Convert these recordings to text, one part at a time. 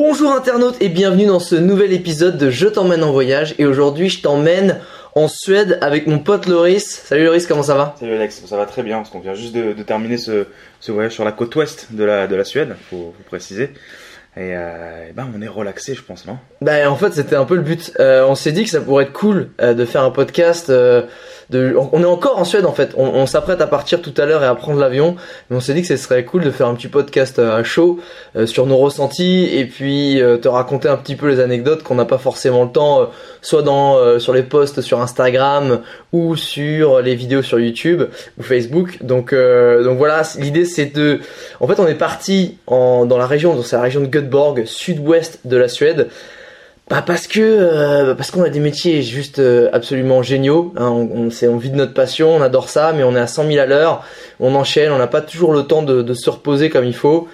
Bonjour internautes et bienvenue dans ce nouvel épisode de Je t'emmène en voyage et aujourd'hui je t'emmène en Suède avec mon pote Loris. Salut Loris, comment ça va? Salut Alex, ça va très bien parce qu'on vient juste de, de terminer ce, ce voyage sur la côte ouest de la, de la Suède, faut, faut préciser. Et, euh, et ben on est relaxé, je pense, non? Bah en fait c'était un peu le but. Euh, on s'est dit que ça pourrait être cool euh, de faire un podcast. On est encore en Suède en fait. On, s'apprête à partir tout à l'heure et à prendre l'avion. Mais on s'est dit que ce serait cool de faire un petit podcast euh, à chaud euh, sur nos ressentis et puis euh, te raconter un petit peu les anecdotes qu'on n'a pas forcément le temps, euh, soit dans euh, sur les posts sur Instagram ou sur les vidéos sur YouTube ou Facebook. Donc euh, donc voilà, l'idée c'est de en fait, on est parti en, dans la région, c'est la région de Göteborg, sud-ouest de la Suède. Bah parce que euh, parce qu'on a des métiers juste euh, absolument géniaux. hein. on, on, on vit de notre passion, on adore ça, mais on est à 100 000 à l'heure, on enchaîne, on n'a pas toujours le temps de, de se reposer comme il faut.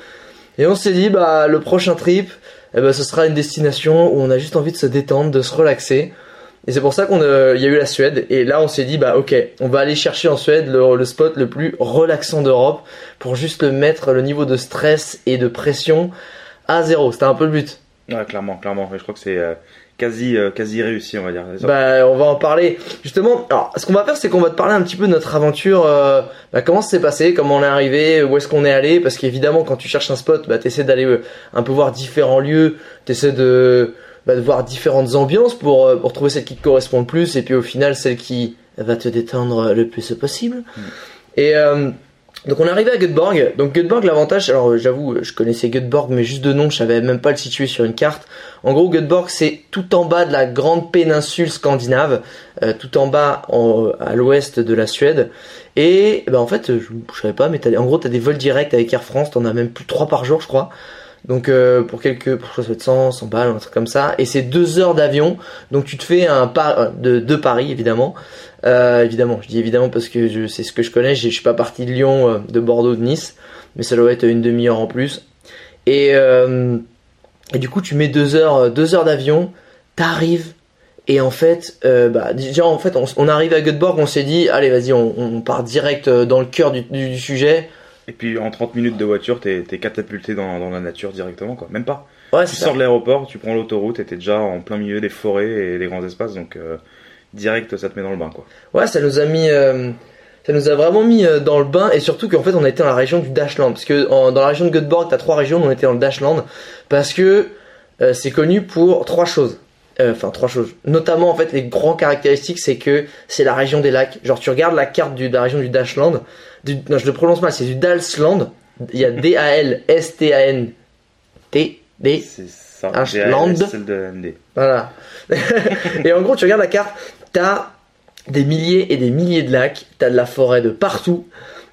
Et on s'est dit bah le prochain trip, eh ben, ce sera une destination où on a juste envie de se détendre, de se relaxer. Et c'est pour ça qu'on il y a eu la Suède. Et là, on s'est dit, bah ok, on va aller chercher en Suède le, le spot le plus relaxant d'Europe pour juste le mettre le niveau de stress et de pression à zéro. C'était un peu le but. Ouais, clairement, clairement. Et je crois que c'est euh, quasi, euh, quasi réussi, on va dire. Bah, on va en parler. Justement, alors, ce qu'on va faire, c'est qu'on va te parler un petit peu de notre aventure. euh, bah, comment ça s'est passé, comment on est arrivé, où est-ce qu'on est allé. Parce qu'évidemment, quand tu cherches un spot, bah, t'essaies d'aller euh, un peu voir différents lieux, t'essaies de, bah, de voir différentes ambiances pour, euh, pour trouver celle qui te correspond le plus. Et puis au final, celle qui va te détendre le plus possible. Et euh, donc on est arrivé à Göteborg. Donc Göteborg, l'avantage, alors euh, j'avoue, je connaissais Göteborg, mais juste de nom, je savais même pas le situer sur une carte. En gros, Göteborg, c'est tout en bas de la grande péninsule scandinave, euh, tout en bas à l'ouest de la Suède. Et ben en fait, je, je savais pas, mais en gros, t'as des vols directs avec Air France, t'en as même plus 3 par jour, je crois. Donc euh, pour quelques, pour être 100, 100 balles, un truc comme ça. Et c'est deux heures d'avion, donc tu te fais un par de Paris évidemment. Euh, évidemment, je dis évidemment parce que c'est ce que je connais. Je je suis pas parti de Lyon, euh, de Bordeaux, de Nice, mais ça doit être une demi-heure en plus. Et, euh, et du coup, tu mets deux heures, deux heures d'avion, t'arrives. Et en fait, euh, bah, déjà en fait, on, on arrive à Göteborg, on s'est dit, allez, vas-y, on, on part direct dans le cœur du, du, du sujet. Et puis en 30 minutes de voiture, t'es t'es catapulté dans, dans la nature directement, quoi. Même pas. Ouais, Tu ça. sors de l'aéroport, tu prends l'autoroute et t'es déjà en plein milieu des forêts et des grands espaces, donc euh, direct, ça te met dans le bain, quoi. Ouais, ça nous a mis, euh, ça nous a vraiment mis euh, dans le bain et surtout qu'en fait on été dans la région du Dashland parce que en- dans la région de Göteborg t'as trois régions, on était dans le Dashland parce que euh, c'est connu pour trois choses. Enfin trois choses. Notamment en fait les grands caractéristiques c'est que c'est la région des lacs. Genre tu regardes la carte du, de la région du Dashland, du, non je le prononce mal, c'est du Dalsland. Il y a D A L S T A N T D C'est ça. Ashland. Voilà. et en gros, tu regardes la carte, t'as des milliers et des milliers de lacs, t'as de la forêt de partout.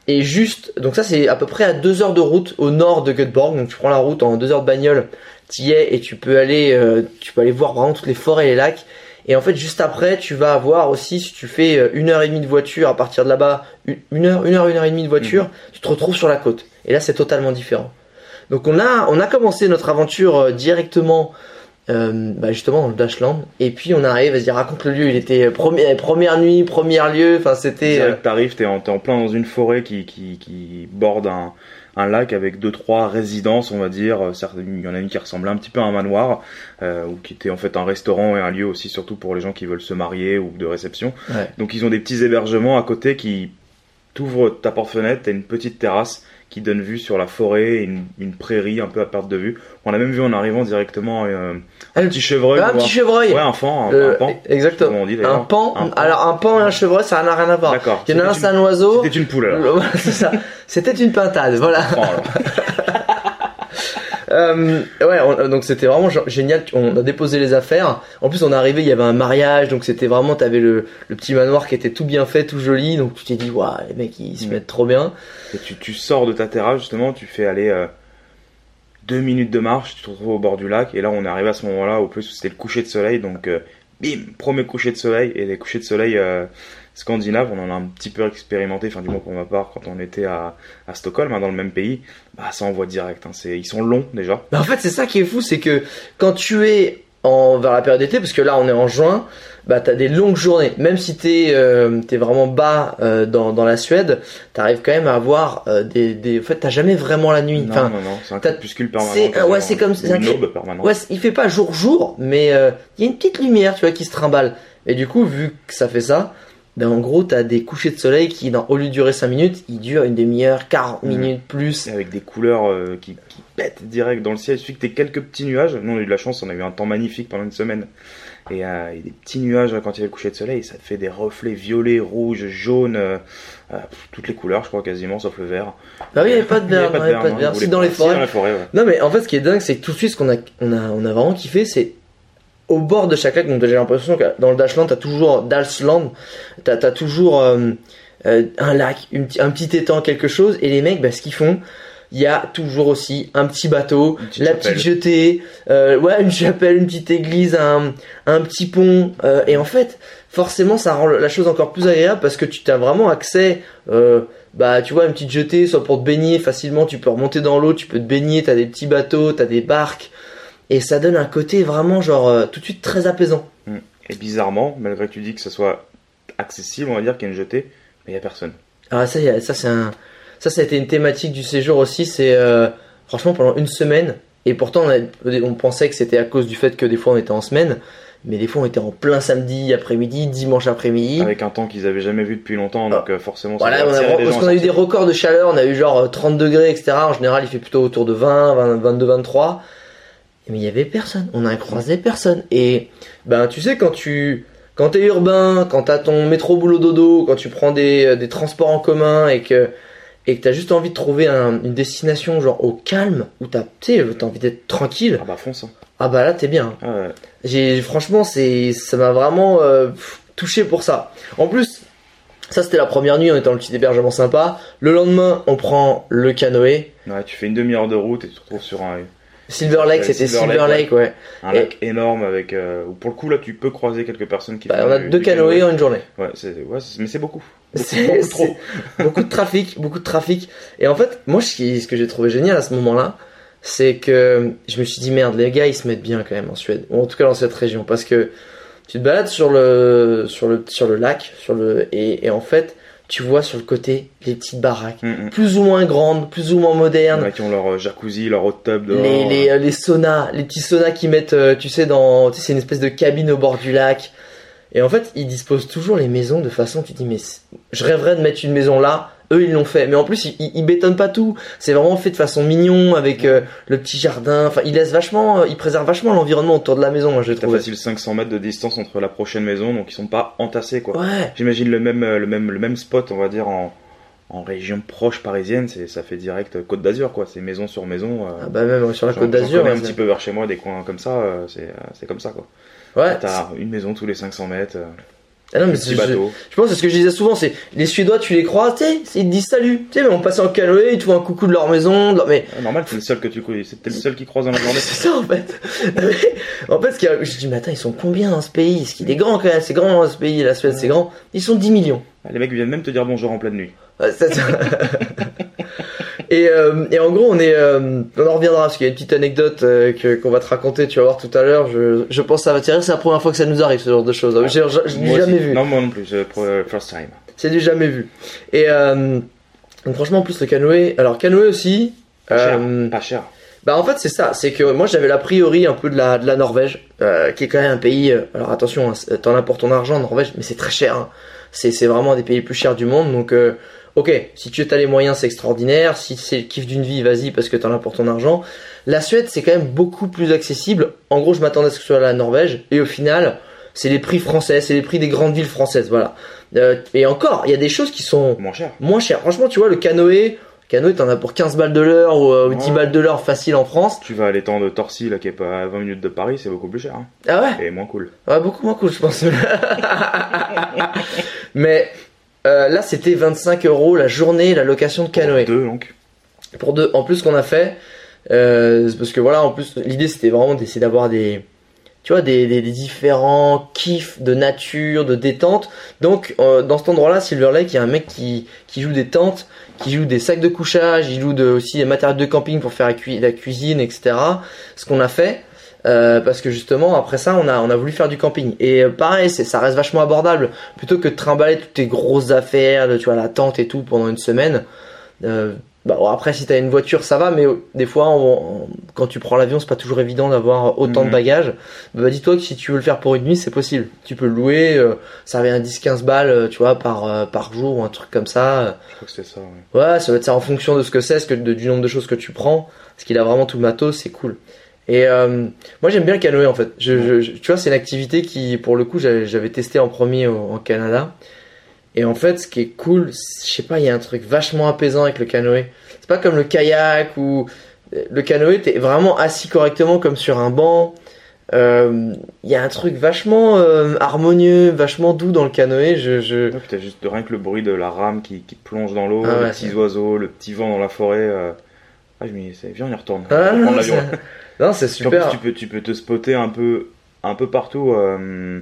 Et juste, donc ça c'est à peu près à deux heures de route au nord de Göteborg. Donc tu prends la route en deux heures de bagnole, t'y es et tu peux aller, euh, tu peux aller voir vraiment toutes les forêts et les lacs. Et en fait, juste après, tu vas avoir aussi, si tu fais euh, une heure et demie de voiture à partir de là-bas, une heure, une heure, une heure et demie de voiture, tu te retrouves sur la côte. Et là, c'est totalement différent. Donc on a, on a commencé notre aventure euh, directement euh, bah justement dans le Dashland et puis on arrive vas-y raconte le lieu il était euh, première première nuit premier lieu enfin c'était euh, Direct, t'arrives, t'es en, en plein dans une forêt qui, qui, qui borde un, un lac avec deux trois résidences, on va dire. Euh, Il y en a une qui ressemblait un petit peu à un manoir, euh, ou qui était en fait un restaurant et un lieu aussi, surtout pour les gens qui veulent se marier ou de réception. Ouais. Donc ils ont des petits hébergements à côté qui t'ouvrent ta porte-fenêtre, t'as une petite terrasse qui donne vue sur la forêt, et une, une prairie un peu à perte de vue. On a même vu en arrivant directement euh, un petit chevreuil. Un petit chevreuil. Ouais, un fan, un, Euh, un pan. Exactement. On dit, un pan. Un pan. Alors un pan et un chevreuil, ça n'a rien à voir. D'accord. Il y en a un, c'est un oiseau. C'était une poule c'est ça. C'était une pintade, voilà. Euh, ouais, on- donc c'était vraiment génial. On a déposé les affaires. En plus, on est arrivé, il y avait un mariage, donc c'était vraiment, t'avais le, le petit manoir qui était tout bien fait, tout joli. Donc tu t'es dit, waouh, les mecs ils se Mm. mettent trop bien. Et tu, tu sors de ta terrasse justement, tu fais aller euh, deux minutes de marche, tu te retrouves au bord du lac, et là on est arrivé à ce moment-là, au plus c'était le coucher de soleil, donc euh, bim, premier coucher de soleil, et les couchers de soleil euh, scandinaves, on en a un petit peu expérimenté, enfin du moins pour ma part, quand on était à, Stockholm, hein, dans le même pays, bah ça envoie direct, hein, ils sont longs déjà. Mais en fait, c'est ça qui est fou, c'est que quand tu es en, vers la période d'été, parce que là on est en juin, bah t'as des longues journées. Même si t'es euh, t'es vraiment bas euh, dans, dans la Suède, t'arrives quand même à avoir euh, des, des. En fait, t'as jamais vraiment la nuit. Non, Enfin, non, non, c'est un crépuscule permanent. c'est- ouais, c'est comme- ou c'est un une aube permanente. Ouais, il fait pas jour jour, mais euh, il y a une petite lumière, tu vois, qui se trimballe. Et du coup, vu que ça fait ça, ben en gros, t'as des couchers de soleil qui, dans, au lieu de durer 5 minutes, ils durent une demi-heure, 40 Mhm. minutes plus. avec des couleurs euh, qui, qui pètent direct dans le ciel. Il suffit que t'aies quelques petits nuages. Nous, on a eu de la chance, on a eu un temps magnifique pendant une semaine. Et, euh, et des petits nuages quand il y a le coucher de soleil, ça te fait des reflets violets, rouges, jaunes, euh, toutes les couleurs, je crois quasiment, sauf le vert. Bah oui, il n'y avait pas de non, il y avait pas de verre. ils Si, dans les pas- forêts. dans la forêt, ouais. Non, mais en fait, ce qui est dingue, c'est que tout de suite, ce qu'on a, on a, on a vraiment kiffé, c'est au bord de chaque lac. Donc, j'ai l'impression que dans le Dashland, t'as toujours, Dalsland, t'as, t'as toujours euh, euh, un lac, une, un petit étang, quelque chose. Et les mecs, bah, ce qu'ils font, il y a toujours aussi un petit bateau, petite la chapelle. petite jetée, euh, ouais, une chapelle, une petite église, un, un petit pont. et en fait, forcément, ça rend la chose encore plus agréable parce que tu as vraiment accès. Bah, tu vois, une petite jetée, soit pour te baigner facilement, tu peux remonter dans l'eau, tu peux te baigner, t'as des petits bateaux, t'as des barques. Et ça donne un côté vraiment, genre, euh, tout de suite très apaisant. Et bizarrement, malgré que tu dis que ce soit accessible, on va dire qu'il y a une jetée, mais il y a personne. Ah, ça, y a- ça, c'est un. Ça, ça a été une thématique du séjour aussi. C'est euh, franchement pendant une semaine. Et pourtant, on, a- on pensait que c'était à cause du fait que des fois on était en semaine. Mais des fois, on était en plein samedi après-midi, dimanche après-midi. Avec un temps qu'ils avaient jamais vu depuis longtemps, donc euh, forcément, ça. Voilà, on a, parce qu'on a eu des records de chaleur, on a eu genre euh, 30 degrés, etc. En général, il fait plutôt autour de 20, 20 22, 23. Mais il y avait personne, on a croisé personne. Et ben, tu sais, quand tu quand t'es urbain, quand t'as ton métro boulot dodo, quand tu prends des, euh, des transports en commun et que et que t'as juste envie de trouver un- une destination genre au calme où t'as t'as envie d'être tranquille, Ah bah fonce. hein. ah bah là t'es bien. Ah ouais. J'ai franchement c'est ça m'a vraiment euh, touché pour ça. En plus, ça c'était la première nuit, on était dans le petit hébergement sympa. Le lendemain, on prend le canoë. Ouais, tu fais une demi-heure de route et tu te retrouves sur un, Silver Lake, Ouais, c'était Silver Silver Lake, Lake, ouais. un Et- lac énorme avec. euh, où pour le coup, là, tu peux croiser quelques personnes qui Bah, font on a du- deux canoës en une journée. Ouais, mais c'est beaucoup. C'est- beaucoup trop. beaucoup de trafic, beaucoup de trafic. Et en fait, moi, ce, que j'ai trouvé génial à ce moment-là, c'est que je me suis dit merde, les gars, ils se mettent bien quand même en Suède, ou en tout cas dans cette région, parce que tu te balades sur le sur le sur le lac, sur le et, et en fait, tu vois sur le côté les petites baraques, Mm, mm. plus ou moins grandes, plus ou moins modernes. qui ont leur euh, jacuzzi, leur hot tub dehors. Les, les, euh, les saunas, les petits saunas qu'ils mettent, euh, tu sais, dans, tu sais, c'est une espèce de cabine au bord du lac. Et en fait, ils disposent toujours les maisons de façon, tu te dis, mais je rêverais de mettre une maison là. Eux, ils l'ont fait. Mais en plus, ils, bétonnent pas tout. C'est vraiment fait de façon mignon, avec euh, le petit jardin. Enfin, ils laissent vachement, ils préservent vachement l'environnement autour de la maison, moi, je trouve. facile 500 mètres de distance entre la prochaine maison, donc ils sont pas entassés, quoi. Ouais. J'imagine le même, euh, le même, le même spot, on va dire, en, en région proche parisienne, c'est, ça fait direct euh, Côte d'Azur, quoi. C'est maison sur maison. euh, Ah bah, même sur la côte d'Azur. un petit peu vers chez moi, des coins comme ça, euh, c'est, c'est comme ça, quoi. Ouais. T'as une maison tous les 500 mètres, Ah non, mais petit bateau. Je pense que c'est ce que je disais souvent, c'est les Suédois, tu les croises, tu sais, ils te disent salut, tu sais, mais on passe en canoë, ils te font un coucou de leur maison, de leur- mais Ah, normal, t'es le seul que tu connais, c'est t'es le seul qui croise dans la journée. c'est ça en fait. en fait, ce qu'il y a- je dis, mais attends, ils sont combien dans ce pays? Parce qu'il est grand quand même, c'est grand ce pays, la Suède, c'est grand. Ils sont 10 millions. Ah, Les mecs viennent même te dire bonjour en pleine nuit. Ouais, c'est ça. et, euh, et en gros, on est, euh, on en reviendra parce qu'il y a une petite anecdote euh, que qu'on va te raconter, tu vas voir tout à l'heure. Je, je pense que ça va tirer. C'est la première fois que ça nous arrive ce genre de choses. J'ai- l'ai Moi jamais aussi. vu. Non, moi non plus, pour, first time. C'est du jamais vu. Et donc franchement, en plus le canoë. Alors canoë aussi. Pas cher, pas cher. Bah en fait c'est ça, c'est que moi j'avais l'a priori un peu de la, de la Norvège, qui est quand même un pays, alors attention, hein, t'en as pour ton argent en Norvège, mais c'est très cher, hein. c'est c'est vraiment un des pays les plus chers du monde, donc ok, si tu as les moyens c'est extraordinaire, si c'est le kiff d'une vie, vas-y parce que t'en as pour ton argent. La Suède c'est quand même beaucoup plus accessible, en gros je m'attendais à ce que ce soit la Norvège, et au final c'est les prix français, c'est les prix des grandes villes françaises, voilà. Euh, et encore, il y a des choses qui sont Moins cher. moins cher. Franchement, tu vois, le canoë, canoë, t'en as pour 15 balles de l'heure ou, euh, ou 10 Ouais. balles de l'heure facile en France. Tu vas à l'étang de Torcy, là, qui est pas à 20 minutes de Paris, c'est beaucoup plus cher. Hein. Ah ouais? Et moins cool. Ouais, beaucoup moins cool, je pense. Mais euh, là, c'était 25 euros la journée, la location de canoë. Deux, donc. Pour deux. En plus, ce qu'on a fait, euh, parce que voilà, en plus, l'idée c'était vraiment d'essayer d'avoir des, tu vois, des, des, des différents kiffs de nature, de détente. Donc, euh, dans cet endroit-là, Silver Lake, il y a un mec qui, qui joue des tentes, qui joue des sacs de couchage, il joue de, aussi des matériaux de camping pour faire la cuisine, etc. Ce qu'on a fait. Euh, parce que justement après ça on a on a voulu faire du camping et euh, pareil c'est ça reste vachement abordable plutôt que de trimballer toutes tes grosses affaires tu vois la tente et tout pendant une semaine euh, bah, bon, après, si t'as une voiture, ça va, mais euh, des fois, on- on- quand tu prends l'avion, c'est pas toujours évident d'avoir autant de Mhm. bagages. Bah, dis-toi que si tu veux le faire pour une nuit, c'est possible. Tu peux louer, euh, ça revient à 10-15 balles, tu vois, par, euh, par jour ou un truc comme ça. Je crois que c'était ça, ouais. Ouais, ça va être ça en fonction de ce que c'est, ce que, de- du nombre de choses que tu prends. Parce qu'il a vraiment tout le matos, c'est cool. Et euh, moi, j'aime bien le canoë en fait. Je, je- je- tu vois, c'est une activité qui, pour le coup, j'avais testé en premier au- en Canada. Et en fait, ce qui est cool, je sais pas, il y a un truc vachement apaisant avec le canoë. C'est pas comme le kayak ou le canoë, t'es vraiment assis correctement comme sur un banc. Euh, Il y a un truc vachement euh, harmonieux, vachement doux dans le canoë. Je, t'as juste rien que le bruit de la rame qui, qui plonge dans l'eau, Ah ouais, les petits oiseaux, le petit vent dans la forêt. euh. Ah, je me dis, viens, on y retourne. Ah, On non, non, c'est Puis en plus, super. tu peux, tu peux te spotter un peu, un peu partout. euh,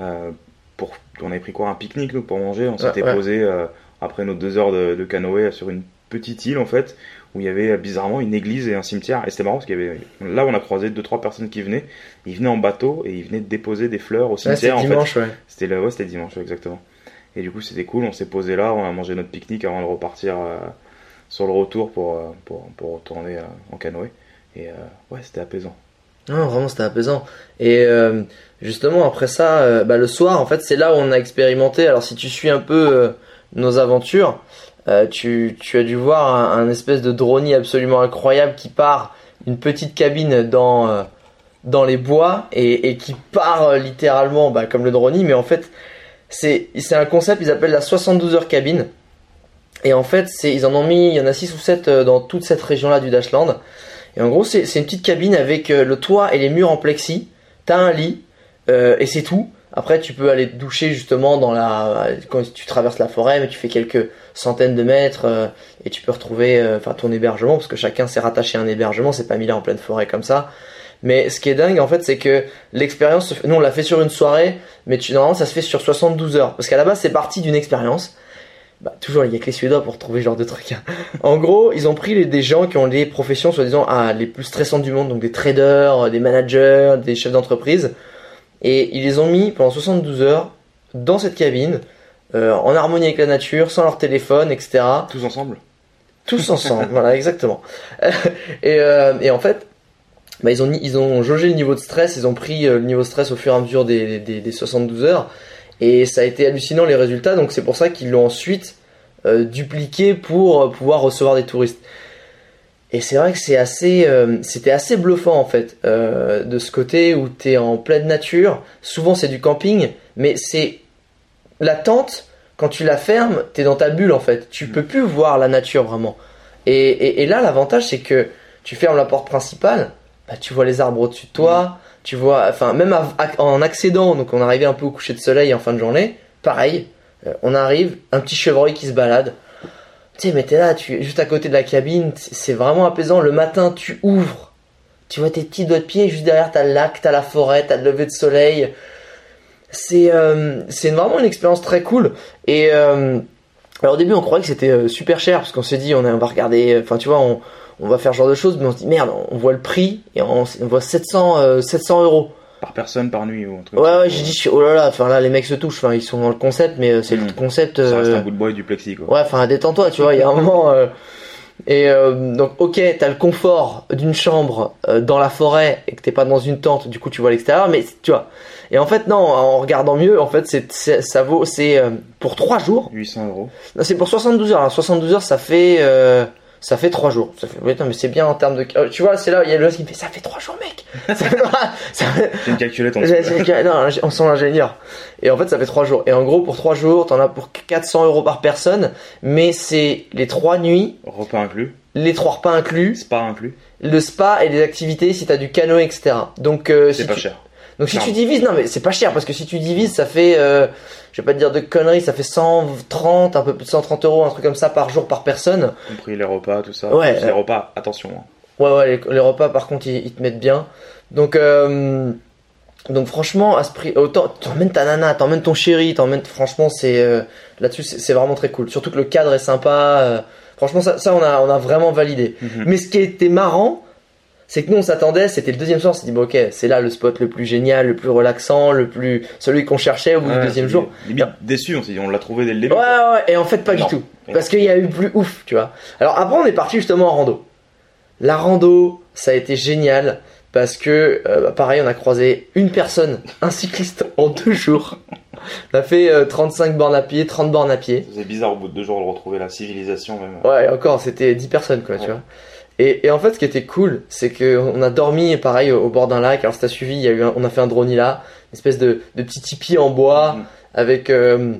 euh, pour, on avait pris quoi Un pique-nique, nous, pour manger. On s'était ouais. posé euh, après nos deux heures de, de canoë sur une petite île, en fait, où il y avait bizarrement une église et un cimetière. Et c'était marrant parce qu'il y avait. Là, on a croisé deux, trois personnes qui venaient. Ils venaient en bateau et ils venaient déposer des fleurs au Ouais, cimetière, en fait. dimanche, ouais. C'était le, ouais, c'était dimanche, exactement. Et du coup, c'était cool. On s'est posé là, on a mangé notre pique-nique avant de repartir sur le retour pour, pour, pour retourner en canoë. Et euh, ouais, c'était apaisant. Non, vraiment, c'était apaisant. Et euh, justement, après ça, euh, bah, le soir, en fait, c'est là où on a expérimenté. Alors, si tu suis un peu nos aventures, tu, tu as dû voir un, espèce de drone absolument incroyable qui part d'une petite cabine dans, dans les bois et, et qui part littéralement bah, comme le drone, mais en fait, c'est un concept, ils appellent la 72 heures cabine. Et en fait, ils en ont mis, il y en a 6 ou 7 dans toute cette région-là du Dashland. Et en gros, c'est une petite cabine avec euh, le toit et les murs en plexi. T'as un lit euh, et c'est tout. Après, tu peux aller te doucher justement dans la quand tu traverses la forêt, mais tu fais quelques centaines de mètres euh, et tu peux retrouver euh, enfin ton hébergement parce que chacun s'est rattaché à un hébergement. C'est pas mis là en pleine forêt comme ça. Mais ce qui est dingue en fait, c'est que l'expérience, nous on l'a fait sur une soirée, mais tu, normalement ça se fait sur 72 heures parce qu'à la base c'est parti d'une expérience. Bah, toujours, il y a que les Suédois pour trouver ce genre de trucs. hein. En gros, ils ont pris les, des gens qui ont des professions, soi-disant, ah, les plus stressantes du monde, donc des traders, des managers, des chefs d'entreprise, et ils les ont mis pendant 72 heures dans cette cabine, euh, en harmonie avec la nature, sans leur téléphone, etc. Tous ensemble Tous ensemble, voilà, exactement. et, euh, et en fait, bah, ils, ont, ils ont jaugé le niveau de stress, ils ont pris euh, le niveau de stress au fur et à mesure des, des, des 72 heures, et ça a été hallucinant les résultats, donc c'est pour ça qu'ils l'ont ensuite euh, dupliqué pour euh, pouvoir recevoir des touristes. Et c'est vrai que euh, c'était assez bluffant en fait, de ce côté où tu es en pleine nature. Souvent c'est du camping, mais c'est la tente. Quand tu la fermes, t'es dans ta bulle en fait. Tu peux plus voir la nature vraiment. Et, et, et là, l'avantage c'est que tu fermes la porte principale, bah, tu vois les arbres au-dessus de toi. Tu vois, enfin même en accédant, donc on arrivait un peu au coucher de soleil en fin de journée. Pareil, euh, on arrive, un petit chevreuil qui se balade. Tu sais, mais t'es là, tu juste à côté de la cabine, c'est vraiment apaisant. Le matin, tu ouvres, tu vois tes petits doigts de pied, juste derrière t'as le lac, t'as la forêt, t'as le lever de soleil. C'est euh, c'est vraiment une expérience très cool. Et euh, alors au début, on croyait que c'était super cher parce qu'on s'est dit, on, on va regarder, enfin tu vois, on, on va faire ce genre de choses, mais on se dit merde, on voit le prix et on, on voit 700 euh, 700 euros. Par personne, par nuit ou un truc. Ouais, ouais, j'ai dit, je suis- oh là là, enfin là, les mecs se touchent, enfin ils sont dans le concept, mais euh, c'est le Mm. concept. Ça reste euh, un bout de bois et du plexi, quoi. Ouais, enfin, détends-toi, tu vois, il y a un moment. euh, Et euh, donc, ok, t'as le confort d'une chambre euh, dans la forêt et que t'es pas dans une tente, du coup tu vois l'extérieur, mais tu vois. Et en fait, non, en regardant mieux, en fait, c'est, ça vaut, c'est euh, pour 3 jours. 800 euros. Non, c'est pour 72 heures. Alors, 72 heures, ça fait, ça fait 3 jours. Ça fait, oui, non, mais c'est bien en termes de. euh, tu vois, c'est là, il y a le qui me fait, ça fait 3 jours, mec. ça fait, ça fait- J'ai une calculette en non, on sent l'ingénieur. Et en fait, ça fait 3 jours. Et en gros, pour 3 jours, t'en as pour 400 euros par personne. Mais c'est les 3 nuits, Repas inclus, les 3 repas inclus, spa inclus. le spa et les activités si t'as du canoë, etc. Donc, euh, C'est si pas tu, cher. Donc si Non. tu divises, non mais c'est pas cher parce que si tu divises, ça fait, euh, je vais pas te dire de conneries, ça fait 130, un peu plus de 130 euros, un truc comme ça par jour par personne. Compris les repas, tout ça. Ouais, Plus euh, Les repas, attention. hein. Ouais, ouais, les, les repas par contre ils, ils te mettent bien. Donc, euh, donc franchement, à ce prix, autant t'emmènes ta nana, t'emmènes ton chéri, t'emmènes, franchement, c'est euh, là-dessus, c'est vraiment très cool. Surtout que le cadre est sympa. franchement, ça, ça on a, on a vraiment validé. Mhm. Mais ce qui était marrant, c'est que nous on s'attendait, c'était le deuxième soir, on s'est dit bon ok, c'est là le spot le plus génial, le plus relaxant, le plus celui qu'on cherchait au bout Ouais, du deuxième jour. Limite déçu, on s'est dit, on l'a trouvé dès le début. Ouais, ouais, et en fait pas Non. du tout. Parce qu'il y a eu plus ouf, tu vois. Alors après on est parti justement en rando. La rando, ça a été génial parce que euh, bah, pareil, on a croisé une personne, un cycliste en deux jours. On a fait euh, 35 bornes à pied, 30 bornes à pied. C'est bizarre au bout de deux jours de retrouver la civilisation même. Ouais, et encore, c'était 10 personnes, quoi, tu vois. Et, et en fait, ce qui était cool, c'est que on a dormi, pareil, au, au bord d'un lac. Alors, si t'as suivi, il y a eu un- on a fait un drone là, une espèce de, de petit tipi en bois, Mhm. avec, euh,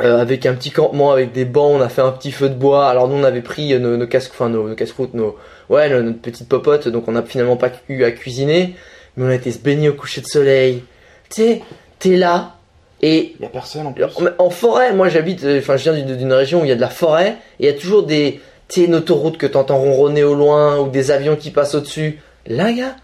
euh, avec un petit campement, avec des bancs, on a fait un petit feu de bois. Alors, nous, on avait pris euh, nos, nos casques, enfin, nos, nos casse-croûtes, nos, ouais, notre petite popote, donc on n'a finalement pas eu à cuisiner, mais on a été se baigner au coucher de soleil. Tu sais, t'es là, et Il y a personne en plus. en- En forêt, moi j'habite, enfin je viens d'une région où il y a de la forêt, et il y a toujours des, tu une autoroute que t'entends ronronner au loin, ou des avions qui passent au-dessus. Là, gars,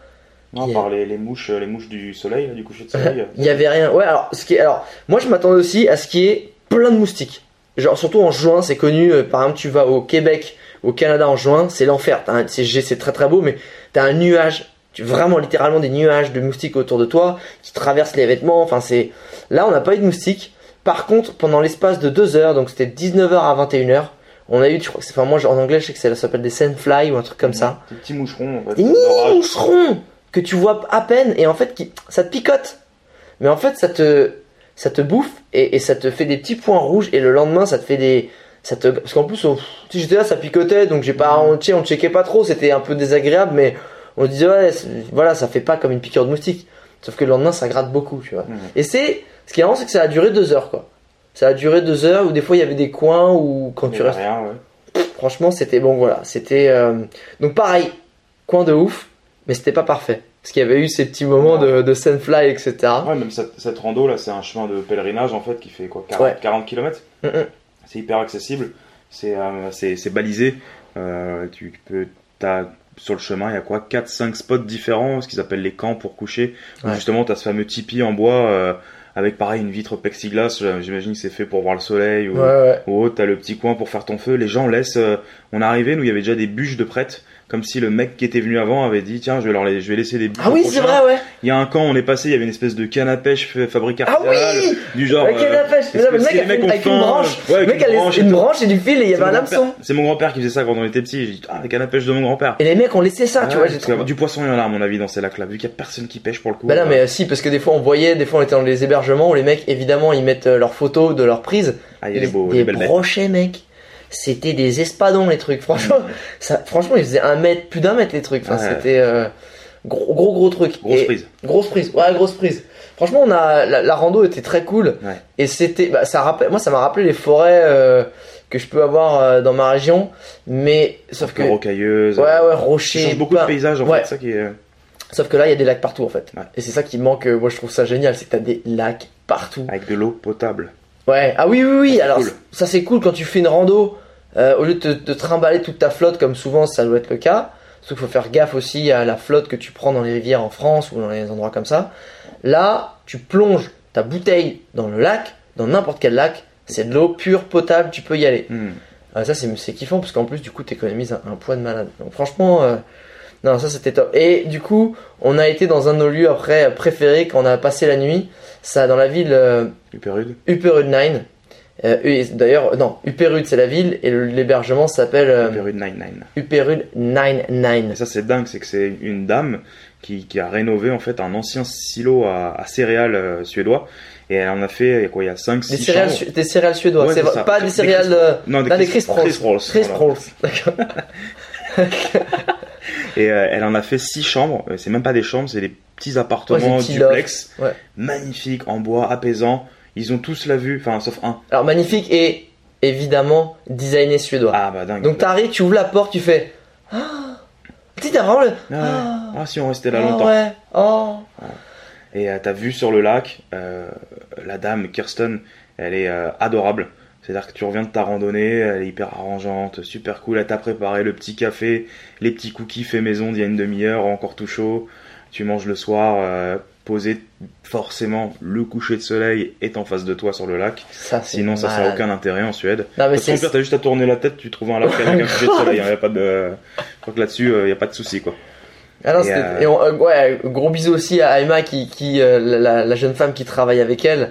Non, il y a- par les, les mouches, les mouches du soleil, du coucher de soleil. il y avait rien. Ouais, alors, ce qui est, alors, moi je m'attendais aussi à ce qu'il y ait plein de moustiques. Genre, surtout en juin, c'est connu, euh, par exemple, tu vas au Québec, au Canada en juin, c'est l'enfer. T'as un- C'est c'est très très beau, mais t'as un nuage, tu, vraiment littéralement des nuages de moustiques autour de toi, qui traversent les vêtements, enfin c'est... Là, on n'a pas eu de moustiques. Par contre, pendant l'espace de deux heures, donc c'était 19h à 21h, on a eu, je crois que c'est, enfin moi en anglais, je sais que ça s'appelle des sandfly ou un truc comme ça. Des petits moucherons, en fait. Des d'orage. moucherons que tu vois à peine et en fait qui, ça te picote. Mais en fait ça te ça te bouffe et, et ça te fait des petits points rouges et le lendemain ça te fait des ça te parce qu'en plus on- tu sais, j'étais là ça picotait donc j'ai pas on, tu on checkait pas trop c'était un peu désagréable mais on disait ouais voilà ça fait pas comme une piqûre de moustique sauf que le lendemain ça gratte beaucoup tu vois et c'est ce qui est marrant c'est que ça a duré deux heures quoi ça a duré deux heures où des fois il y avait des coins où quand Il tu restes rien, ouais. Franchement, c'était bon, voilà. C'était euh, donc pareil, coin de ouf, mais c'était pas parfait. Parce qu'il y avait eu ces petits moments de, de sandfly, etc. Ouais, même cette, cette rando là, c'est un chemin de pèlerinage en fait qui fait quoi 40, Ouais. 40 km Mm, mm. C'est hyper accessible, c'est euh, balisé. Euh, tu, tu peux, sur le chemin, il y a quoi 4-5 spots différents, ce qu'ils appellent les camps pour coucher. Où justement, t'as ce fameux tipi en bois euh, avec pareil une vitre plexiglas. J'imagine que c'est fait pour voir le soleil ou, Ouais, ouais. ou autre. T'as le petit coin pour faire ton feu. Les gens laissent. euh, on est arrivé, nous il y avait déjà des bûches de prêtes. Comme si le mec qui était venu avant avait dit tiens je vais leur les- je vais laisser des. Ah oui, c'est vrai, ouais. Il y a un camp, on est passé, il y avait une espèce de canne à pêche fa- fabriquée Ah oui du genre. Euh, la pêche. que le mec a fait ont avec une branche. ouais, avec le mec une a branche une branche et du fil et il y C'est avait mon un grand-père- hameçon. C'est mon grand-père qui faisait ça quand on était petit. J'ai dit, ah, la canne à pêche de mon grand-père. Et les mecs ont laissé ça, tu Ah vois. que trouvé. du poisson, il y en a, à mon avis, dans ces lacs-là. Vu qu'il y a personne qui pêche pour le coup. Bah non, euh, mais euh, si, parce que des fois on voyait, des fois on était dans les hébergements où les mecs, évidemment, ils mettent euh, leurs photos de leurs prises. Ah, il y a des brochets, mec. C'était des espadons, les trucs. Franchement, ça, franchement, ils faisaient un mètre, plus d'un mètre, les trucs. Enfin, Ouais. c'était euh, gros, gros, gros truc. Grosse Et- prise. Grosse prise, ouais, grosse prise. Franchement, on a la, la rando était très cool Ouais. et c'était, bah, ça rappelle, moi, ça m'a rappelé les forêts euh, que je peux avoir euh, dans ma région, mais sauf que, Que ouais, rocailleuse. ouais, rochers, change beaucoup plein- de paysages, en Ouais. fait. Ça qui est. Sauf que là, il y a des lacs partout en fait, Ouais. et c'est ça qui manque. moi, je trouve ça génial, c'est que t'as des lacs partout. Avec de l'eau potable. Ouais, ah oui, oui, oui. Alors, cool. ça c'est cool quand tu fais une rando, euh, au lieu de te, de trimballer toute ta flotte comme souvent ça doit être le cas. Sauf qu'il faut faire gaffe aussi à la flotte que tu prends dans les rivières en France ou dans les endroits comme ça. Là, tu plonges ta bouteille dans le lac, dans n'importe quel lac, c'est de l'eau pure, potable, tu peux y aller. Hmm. Ah, ça c'est kiffant parce qu'en plus du coup t'économises un, un poids de malade. Donc franchement, euh, non ça c'était top. Et du coup, on a été dans un de nos lieux après préférés quand on a passé la nuit. Ça dans la ville euh, Hyper rude. Upper Udnine. Euh, D'ailleurs, non, Uperud c'est la ville et l'hébergement s'appelle euh, Perrude 99. Uperud 99. Et ça c'est dingue, c'est que c'est une dame qui, qui a rénové en fait un ancien silo à, à céréales euh, suédois et elle en a fait quoi il y a 5 Des 6 céréales, chambres. su- des céréales suédoises, Ouais, c'est ça. pas des Des céréales. Chris- euh, Non, des non, des Chris- Chris Rolls. Chris Rolls, d'accord. Et euh, elle en a fait 6 chambres, Euh, c'est même pas des chambres, c'est des petits appartements Ouais, des petits duplex, Ouais. magnifiques, en bois, apaisants. Ils ont tous la vue, enfin sauf un. Alors magnifique et évidemment designé suédois. Ah bah dingue. Donc t'arrives, tu ouvres la porte, tu fais. Ah Tu sais, t'as vraiment le. Ah. Ah, Ah, si on restait là oh, longtemps. ouais. Oh. Et euh, t'as vu sur le lac, euh, la dame Kirsten, elle est euh, adorable. C'est-à-dire que tu reviens de ta randonnée, elle est hyper arrangeante, super cool. Elle t'a préparé le petit café, les petits cookies faits maison d'il y a une demi-heure, encore tout chaud. Tu manges le soir, euh, posé. Forcément, le coucher de soleil est en face de toi sur le lac. Ça, Sinon, ça n'a aucun intérêt en Suède. Non, mais c'est. t'as juste à tourner la tête, tu trouves un lac avec un coucher de soleil. hein, y a pas de... Je crois que là-dessus, il n'y a pas de souci, quoi. Ah non, Et, c'était- euh, et on- euh, ouais, gros bisous aussi à Emma qui, qui euh, la, la jeune femme qui travaille avec elle.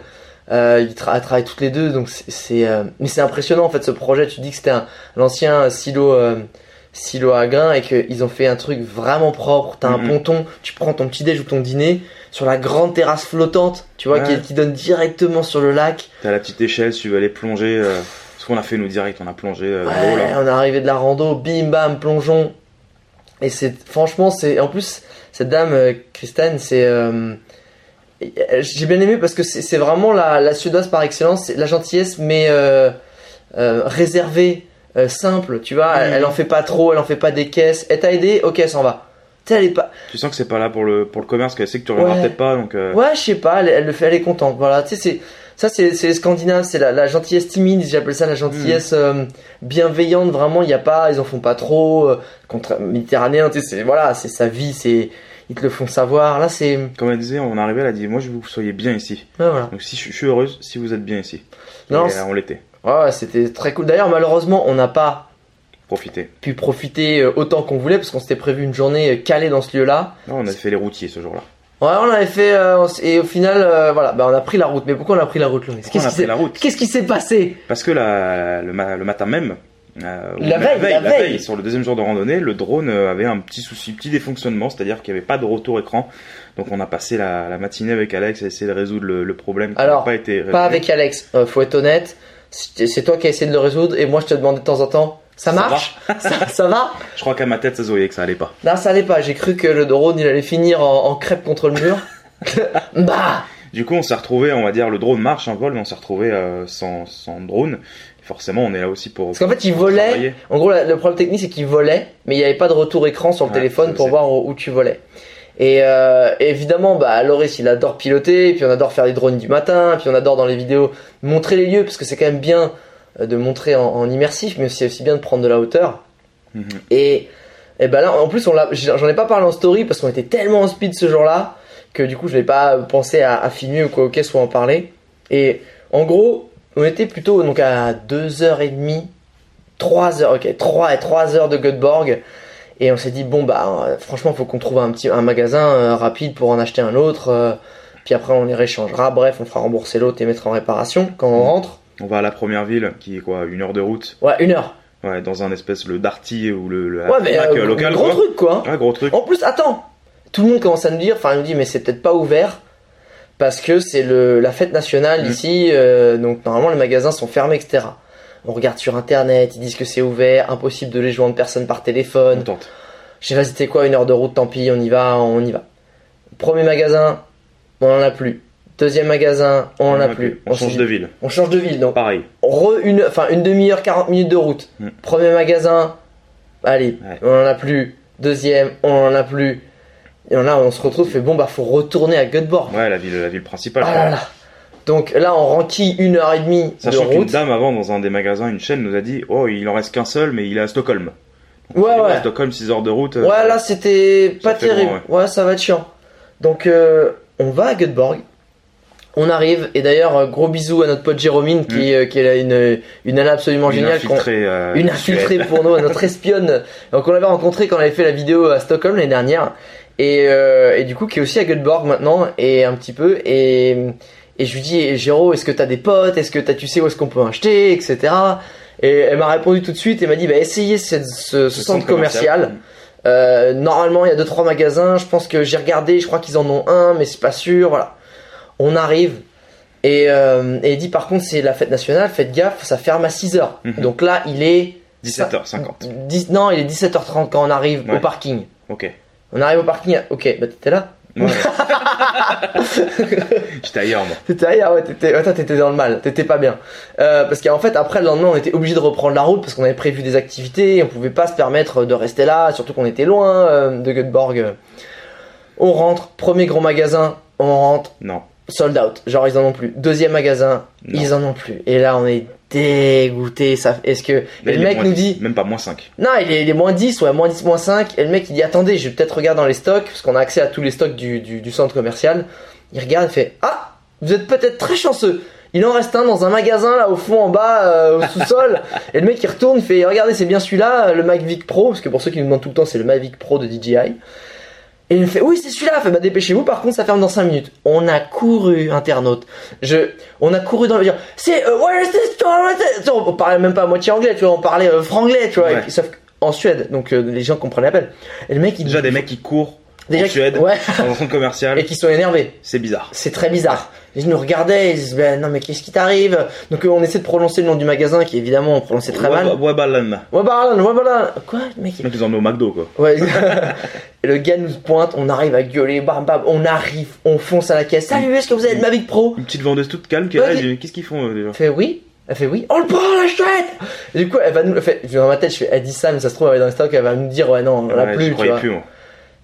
Euh, ils tra- travaillent toutes les deux, donc c'est, euh, mais c'est impressionnant en fait ce projet. Tu dis que c'était un l'ancien silo euh, silo à grains et qu'ils ont fait un truc vraiment propre. T'as un Mhm. ponton, tu prends ton petit déj ou ton dîner sur la grande terrasse flottante, tu vois, Ouais. qui, qui donne directement sur le lac. T'as la petite échelle, si tu veux aller plonger. Euh... Ce qu'on a fait, nous, direct, on a plongé euh, dans l'eau, Ouais, là. on est arrivé de la rando, bim bam, plongeon. Et c'est franchement, c'est en plus cette dame euh, Christine, c'est euh, j'ai bien aimé parce que c'est vraiment la, la suédoise par excellence, la gentillesse mais réservée, euh, simple, tu vois. Elle, elle en fait pas trop, elle en fait pas des caisses. Elle t'a aidé, ok, elle s'en va. Tu sais, elle est pas. Tu sens que c'est pas là pour le, pour le commerce, qu'elle sait que tu reviendras Ouais. peut-être pas, donc. euh, Ouais, je sais pas, elle, elle le fait, elle est contente. Voilà, tu sais, c'est ça, c'est c'est scandinave, c'est la, la gentillesse timide, j'appelle ça la gentillesse euh, bienveillante. Vraiment, il y a pas, ils en font pas trop. contre méditerranéen, tu sais, c'est voilà, c'est sa vie, c'est ils te le font savoir. Là, c'est Comme elle disait, on arrivé, elle a dit Moi, je veux que vous soyez bien ici. voilà. Donc, si je, je suis heureuse si vous êtes bien ici. Non, Et, on l'était. Ouais, c'était très cool. D'ailleurs, malheureusement, on n'a pas pu profiter euh, autant qu'on voulait parce qu'on s'était prévu une journée euh, calée dans ce lieu-là. Non, on a fait les routiers ce jour-là. Ouais, on avait fait euh, et au final, euh, voilà, bah on a pris la route. Mais pourquoi on a pris la route, Pourquoi Qu'est-ce qui s'est la route? Qu'est-ce qui s'est passé? Parce que la, le, ma- le matin même, euh, La veille, la veille. sur le deuxième jour de randonnée, le drone avait un petit souci, petit défonctionnement, c'est-à-dire qu'il n'y avait pas de retour écran. Donc on a passé la, la matinée avec Alex à essayer de résoudre le, le problème qui Alors, n'a pas été résolu. Pas avec Alex, faut être honnête. C'est toi qui as essayé de le résoudre et moi je te demandais de temps en temps. Ça Ça marche ça, ça va Je crois qu'à ma tête, ça se voyait que ça allait pas. Non, ça allait pas. J'ai cru que le drone il allait finir en, en crêpe contre le mur. bah Du coup, on s'est retrouvé, on va dire, le drone marche un vol, mais on s'est retrouvé euh, sans, sans drone. Forcément, on est là aussi pour. Parce qu'en fait, il volait. travailler. En gros, la- le problème technique c'est qu'il volait, mais il n'y avait pas de retour écran sur le Ouais, téléphone pour voir où, où tu volais. Et euh, évidemment, bah Loris il adore piloter, et puis on adore faire des drones du matin, puis on adore dans les vidéos montrer les lieux parce que c'est quand même bien euh, de montrer en, en immersif, mais c'est aussi bien de prendre de la hauteur. Mhm. Et, et ben là, en plus, on l'a- j'en ai pas parlé en story parce qu'on était tellement en speed ce jour-là que du coup, je n'ai pas pensé à, à filmer ou quoi, ok, soit en parler. Et en gros, on était plutôt donc à 2h30, 3h, ok, 3 et 3 heures de Göteborg. Et on s'est dit, bon, bah, euh, franchement, faut qu'on trouve un petit un magasin euh, rapide pour en acheter un autre. euh, puis après, on les réchangera. Bref, on fera rembourser l'autre et mettre en réparation quand on rentre. On va à la première ville, qui est quoi, une heure de route. Ouais, une heure. Ouais, dans un espèce, le Darty ou le, le Ouais, mais euh, local. gros quoi. truc, quoi. Ouais, gros truc. En plus, attends, tout le monde commence à nous dire, enfin, il nous dit, mais c'est peut-être pas ouvert parce que c'est le la fête nationale Mm. ici, euh, donc normalement les magasins sont fermés, etc. On regarde sur internet, ils disent que c'est ouvert, impossible de les joindre personne par On téléphone. tente. J'ai dit, c'était quoi, une heure de route, tant pis, on y va, on y va. Premier magasin, on en a plus. Deuxième magasin, on en a plus. On change de ville. On change de ville, donc Pareil. re une, enfin une demi-heure, 40 minutes de route. Mm. Premier magasin, allez, Ouais. on en a plus. Deuxième, on en a plus. Et là, on se retrouve, fait bon, bah faut retourner à Göteborg. Ouais, la ville, la ville principale. Ah quoi. là là. Donc là, on renquille une heure et demie de Sachant qu'une route. dame avant dans un des magasins, une chaîne nous a dit Oh, il en reste qu'un seul, mais il est à Stockholm. Ouais, Et ouais. Stockholm, 6 heures de route. euh, Ouais, là, c'était pas terrible. ouais. ça va être chiant. Donc, euh, on va à Göteborg. On arrive, et d'ailleurs, euh, gros bisous à notre pote Jérôme, qui, euh, qui est là une, une absolument une géniale. infiltrée. euh, une infiltrée pour nous, notre espionne. Donc on l'avait rencontré quand on avait fait la vidéo à Stockholm l'année dernière. Et, euh, et du coup qui est aussi à Göteborg maintenant et un petit peu et, Et je lui dis, eh, Géraud, est-ce que t'as des potes? Est-ce que t'as, tu sais où est-ce qu'on peut acheter, etc. Et elle m'a répondu tout de suite et m'a dit, bah essayez ce, ce, ce centre commercial. Euh, normalement, il y a deux trois magasins. Je pense que j'ai regardé. Je crois qu'ils en ont un, mais c'est pas sûr. Voilà. On arrive et, euh, et il dit par contre c'est la fête nationale. Faites gaffe, ça ferme à 6 h Mhm. Donc là, il est 17h50. 10 non, il est 17h30 quand on arrive Ouais. au parking. Ok. On arrive au parking. Ok, bah t'étais là. Ouais. J'étais ailleurs, moi. T'étais ailleurs, ouais, t'étais, toi, t'étais dans le mal, t'étais pas bien. Euh, parce qu'en fait, après le lendemain, on était obligé de reprendre la route parce qu'on avait prévu des activités, on pouvait pas se permettre de rester là, surtout qu'on était loin euh, de Göteborg. On rentre, premier gros magasin, on rentre, Non. Sold out, genre ils en ont plus. Deuxième magasin, Non. ils en ont plus. Et là, on est dégoûté. Ça, est-ce que Là, et il le mec nous 10, dit, Même pas moins 5. non, il est, il est moins 10, ouais, moins 10, moins 5. Et le mec, il dit, attendez, je vais peut-être regarder dans les stocks, parce qu'on a accès à tous les stocks du, du, du centre commercial. Il regarde et fait, ah, vous êtes peut-être très chanceux. Il en reste un dans un magasin, là, au fond, en bas, euh, au sous-sol. et le mec, il retourne, il fait, regardez, c'est bien celui-là, euh, le Mavic Pro, parce que pour ceux qui nous demandent tout le temps, c'est le Mavic Pro de DJI. Et il me fait, oui, c'est celui-là. Il fait, bah, dépêchez-vous, par contre, ça ferme dans 5 minutes. On a couru, internaute. Je, on a couru dans le dire, c'est, euh, where is this? On parlait même pas à moitié anglais, tu vois, on parlait euh, franglais, tu vois, Ouais. et puis- sauf en Suède, donc euh, les gens comprennent l'appel. Et le mec, il Déjà des mecs qui courent Déjà en Suède, ouais, dans un centre commercial, et qui sont énervés. c'est bizarre. C'est très bizarre. Ils nous regardaient, ils se disaient, ben, non, mais qu'est-ce qui t'arrive? Donc, euh, on essaie de prononcer le nom du magasin, qui évidemment, on prononçait très mal. Ouais, Balan. Wabalan, Wabalan. Quoi? Mec, il Donc ils emmenent au McDo, quoi. Ouais. et le gars nous pointe, on arrive à gueuler, bam bam, on arrive, on fonce à la caisse. Salut, est-ce que vous avez de Mavic Pro? Une petite vendeuse toute calme qui est là, qu'est-ce qu'ils font euh, déjà Elle fait oui. Elle fait oui. On le prend, l'achète Et Du coup, elle va nous. Fait, dans ma tête, je fais, elle dit ça, mais ça se trouve, elle est dans le stock, elle va nous dire, ouais, non, on l'a Ouais, plus, tu croyais vois. plus, moi.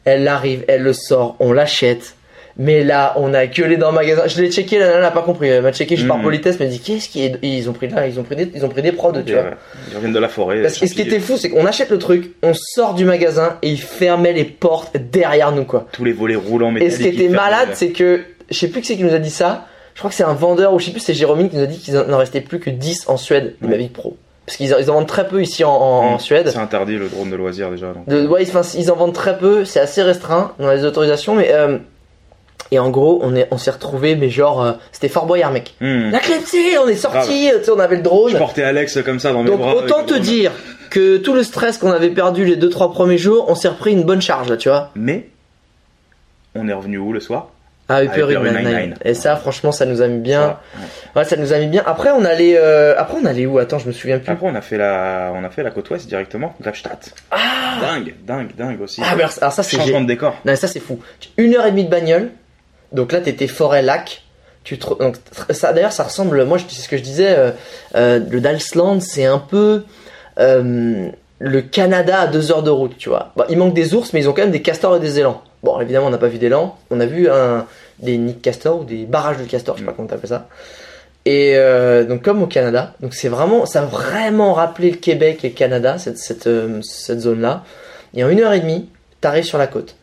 Elle arrive, elle le sort, on l'achète. Mais là, on a gueulé dans le magasin. Je l'ai checké, la nana n'a pas compris. Elle m'a checké, je pars Mhm. politesse, mais elle dit, qu'est-ce qui est. Et ils ont pris là, ils ont pris des, ils ont pris des prods, tu Et, vois. Ils reviennent de la forêt. Parce que ce qui était fou, c'est qu'on achète le truc, on sort du magasin et ils fermaient les portes derrière nous, quoi. Tous les volets roulants Et ce qui était malade, c'est que, je sais plus qui c'est qui nous a dit ça. Je crois que c'est un vendeur, ou je sais plus, c'est Jérôme qui nous a dit qu'il n'en restait plus que 10 en Suède, des Ouais. Mavic Pro. Parce qu'ils en, ils en vendent très peu ici en, Mm. Suède. C'est interdit le drone de loisir déjà. Donc. De, ouais, enfin, ils en vendent très peu, c'est assez restreint dans les autorisations, mais euh, et en gros, on est, on s'est retrouvé, mais genre, euh, c'était Fort Boyard, mec. Hmm. La clé on est sorti, tu sais, on avait le drone. Je portais Alex comme ça dans mes Donc bras. autant avec te dire que tout le stress qu'on avait perdu les 2-3 premiers jours, on s'est repris une bonne charge là, tu vois. Mais, on est revenu où le soir? Ah, Hyper Hyper Nine Nine. 99. Et ça, franchement, ça nous a mis bien. Ouais. Ça nous a mis bien. Après, on allait, euh, après, on allait où? Attends, je me souviens plus. Après, on a fait la, on a fait la côte ouest directement, Gravstadt. dingue, dingue, dingue aussi. Ah, mais alors, alors ça, c'est Changement de décor. Non, ça, c'est fou. Une heure et demie de bagnole. Donc là, t'étais forêt-lac. Tu te... donc, ça, d'ailleurs, ça ressemble. Moi, c'est ce que je disais. euh, euh, le Dalsland, c'est un peu le Canada à deux heures de route, tu vois. Bon, il manque des ours, mais ils ont quand même des castors et des élans. Bon, évidemment, on n'a pas vu d'élan. On a vu un, des nids de castors ou des barrages de castors, je sais pas comment t'appelles ça. Et euh, donc, comme au Canada. Donc, c'est vraiment. Ça a vraiment rappelé le Québec et le Canada, cette, cette, euh, cette zone-là. Et en une heure et demie, t'arrives sur la côte.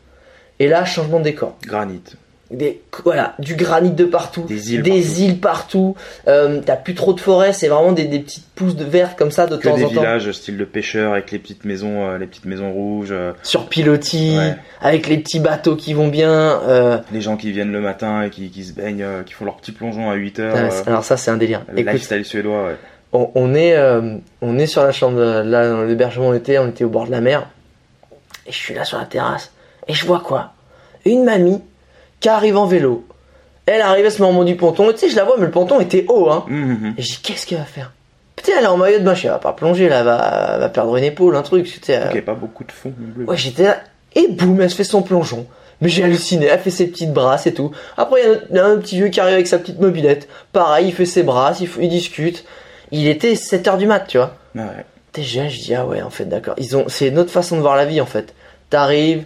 Et là, changement de décor. Granit. Des, voilà, du granit de partout, Des îles des partout. îles partout. Euh, T'as plus trop de forêt, c'est vraiment des, des petites pousses de verre comme ça de Que temps des en temps. villages style de pêcheurs avec les petites maisons, euh, les petites maisons rouges, euh, Sur pilotis, Ouais. avec les petits bateaux qui vont bien. Les gens qui viennent le matin et qui, qui se baignent, qui font leur petit plongeon à 8 heures. ah, alors ça, c'est un délire. le Écoute, lifestyle suédois, ouais. on, on est, on est sur la chambre, là, dans l'hébergement on était, on était au bord de la mer. Et je suis là sur la terrasse. Et je vois quoi? Une mamie qui arrive en vélo. Elle arrive, met en mont du ponton. Et tu sais, je la vois, mais le ponton était haut, hein. Hum. Et je dis, qu'est-ce qu'elle va faire? Putain, elle est en maillot de bain. Je elle va pas plonger, là, elle va, elle va perdre une épaule, un truc. tu sais, elle- pas beaucoup de fond non plus. Ouais, j'étais là. Et boum, elle se fait son plongeon. Mais j'ai halluciné, elle fait ses petites brasses et tout. Après, il y a un- petit vieux qui arrive avec sa petite mobilette. Pareil, il fait ses brasses, il, il discute. Il était 7h du mat, tu vois. Ah ouais. Déjà, je dis, ah ouais, en fait, d'accord. Ils ont, c'est une autre façon de voir la vie, en fait. T'arrives,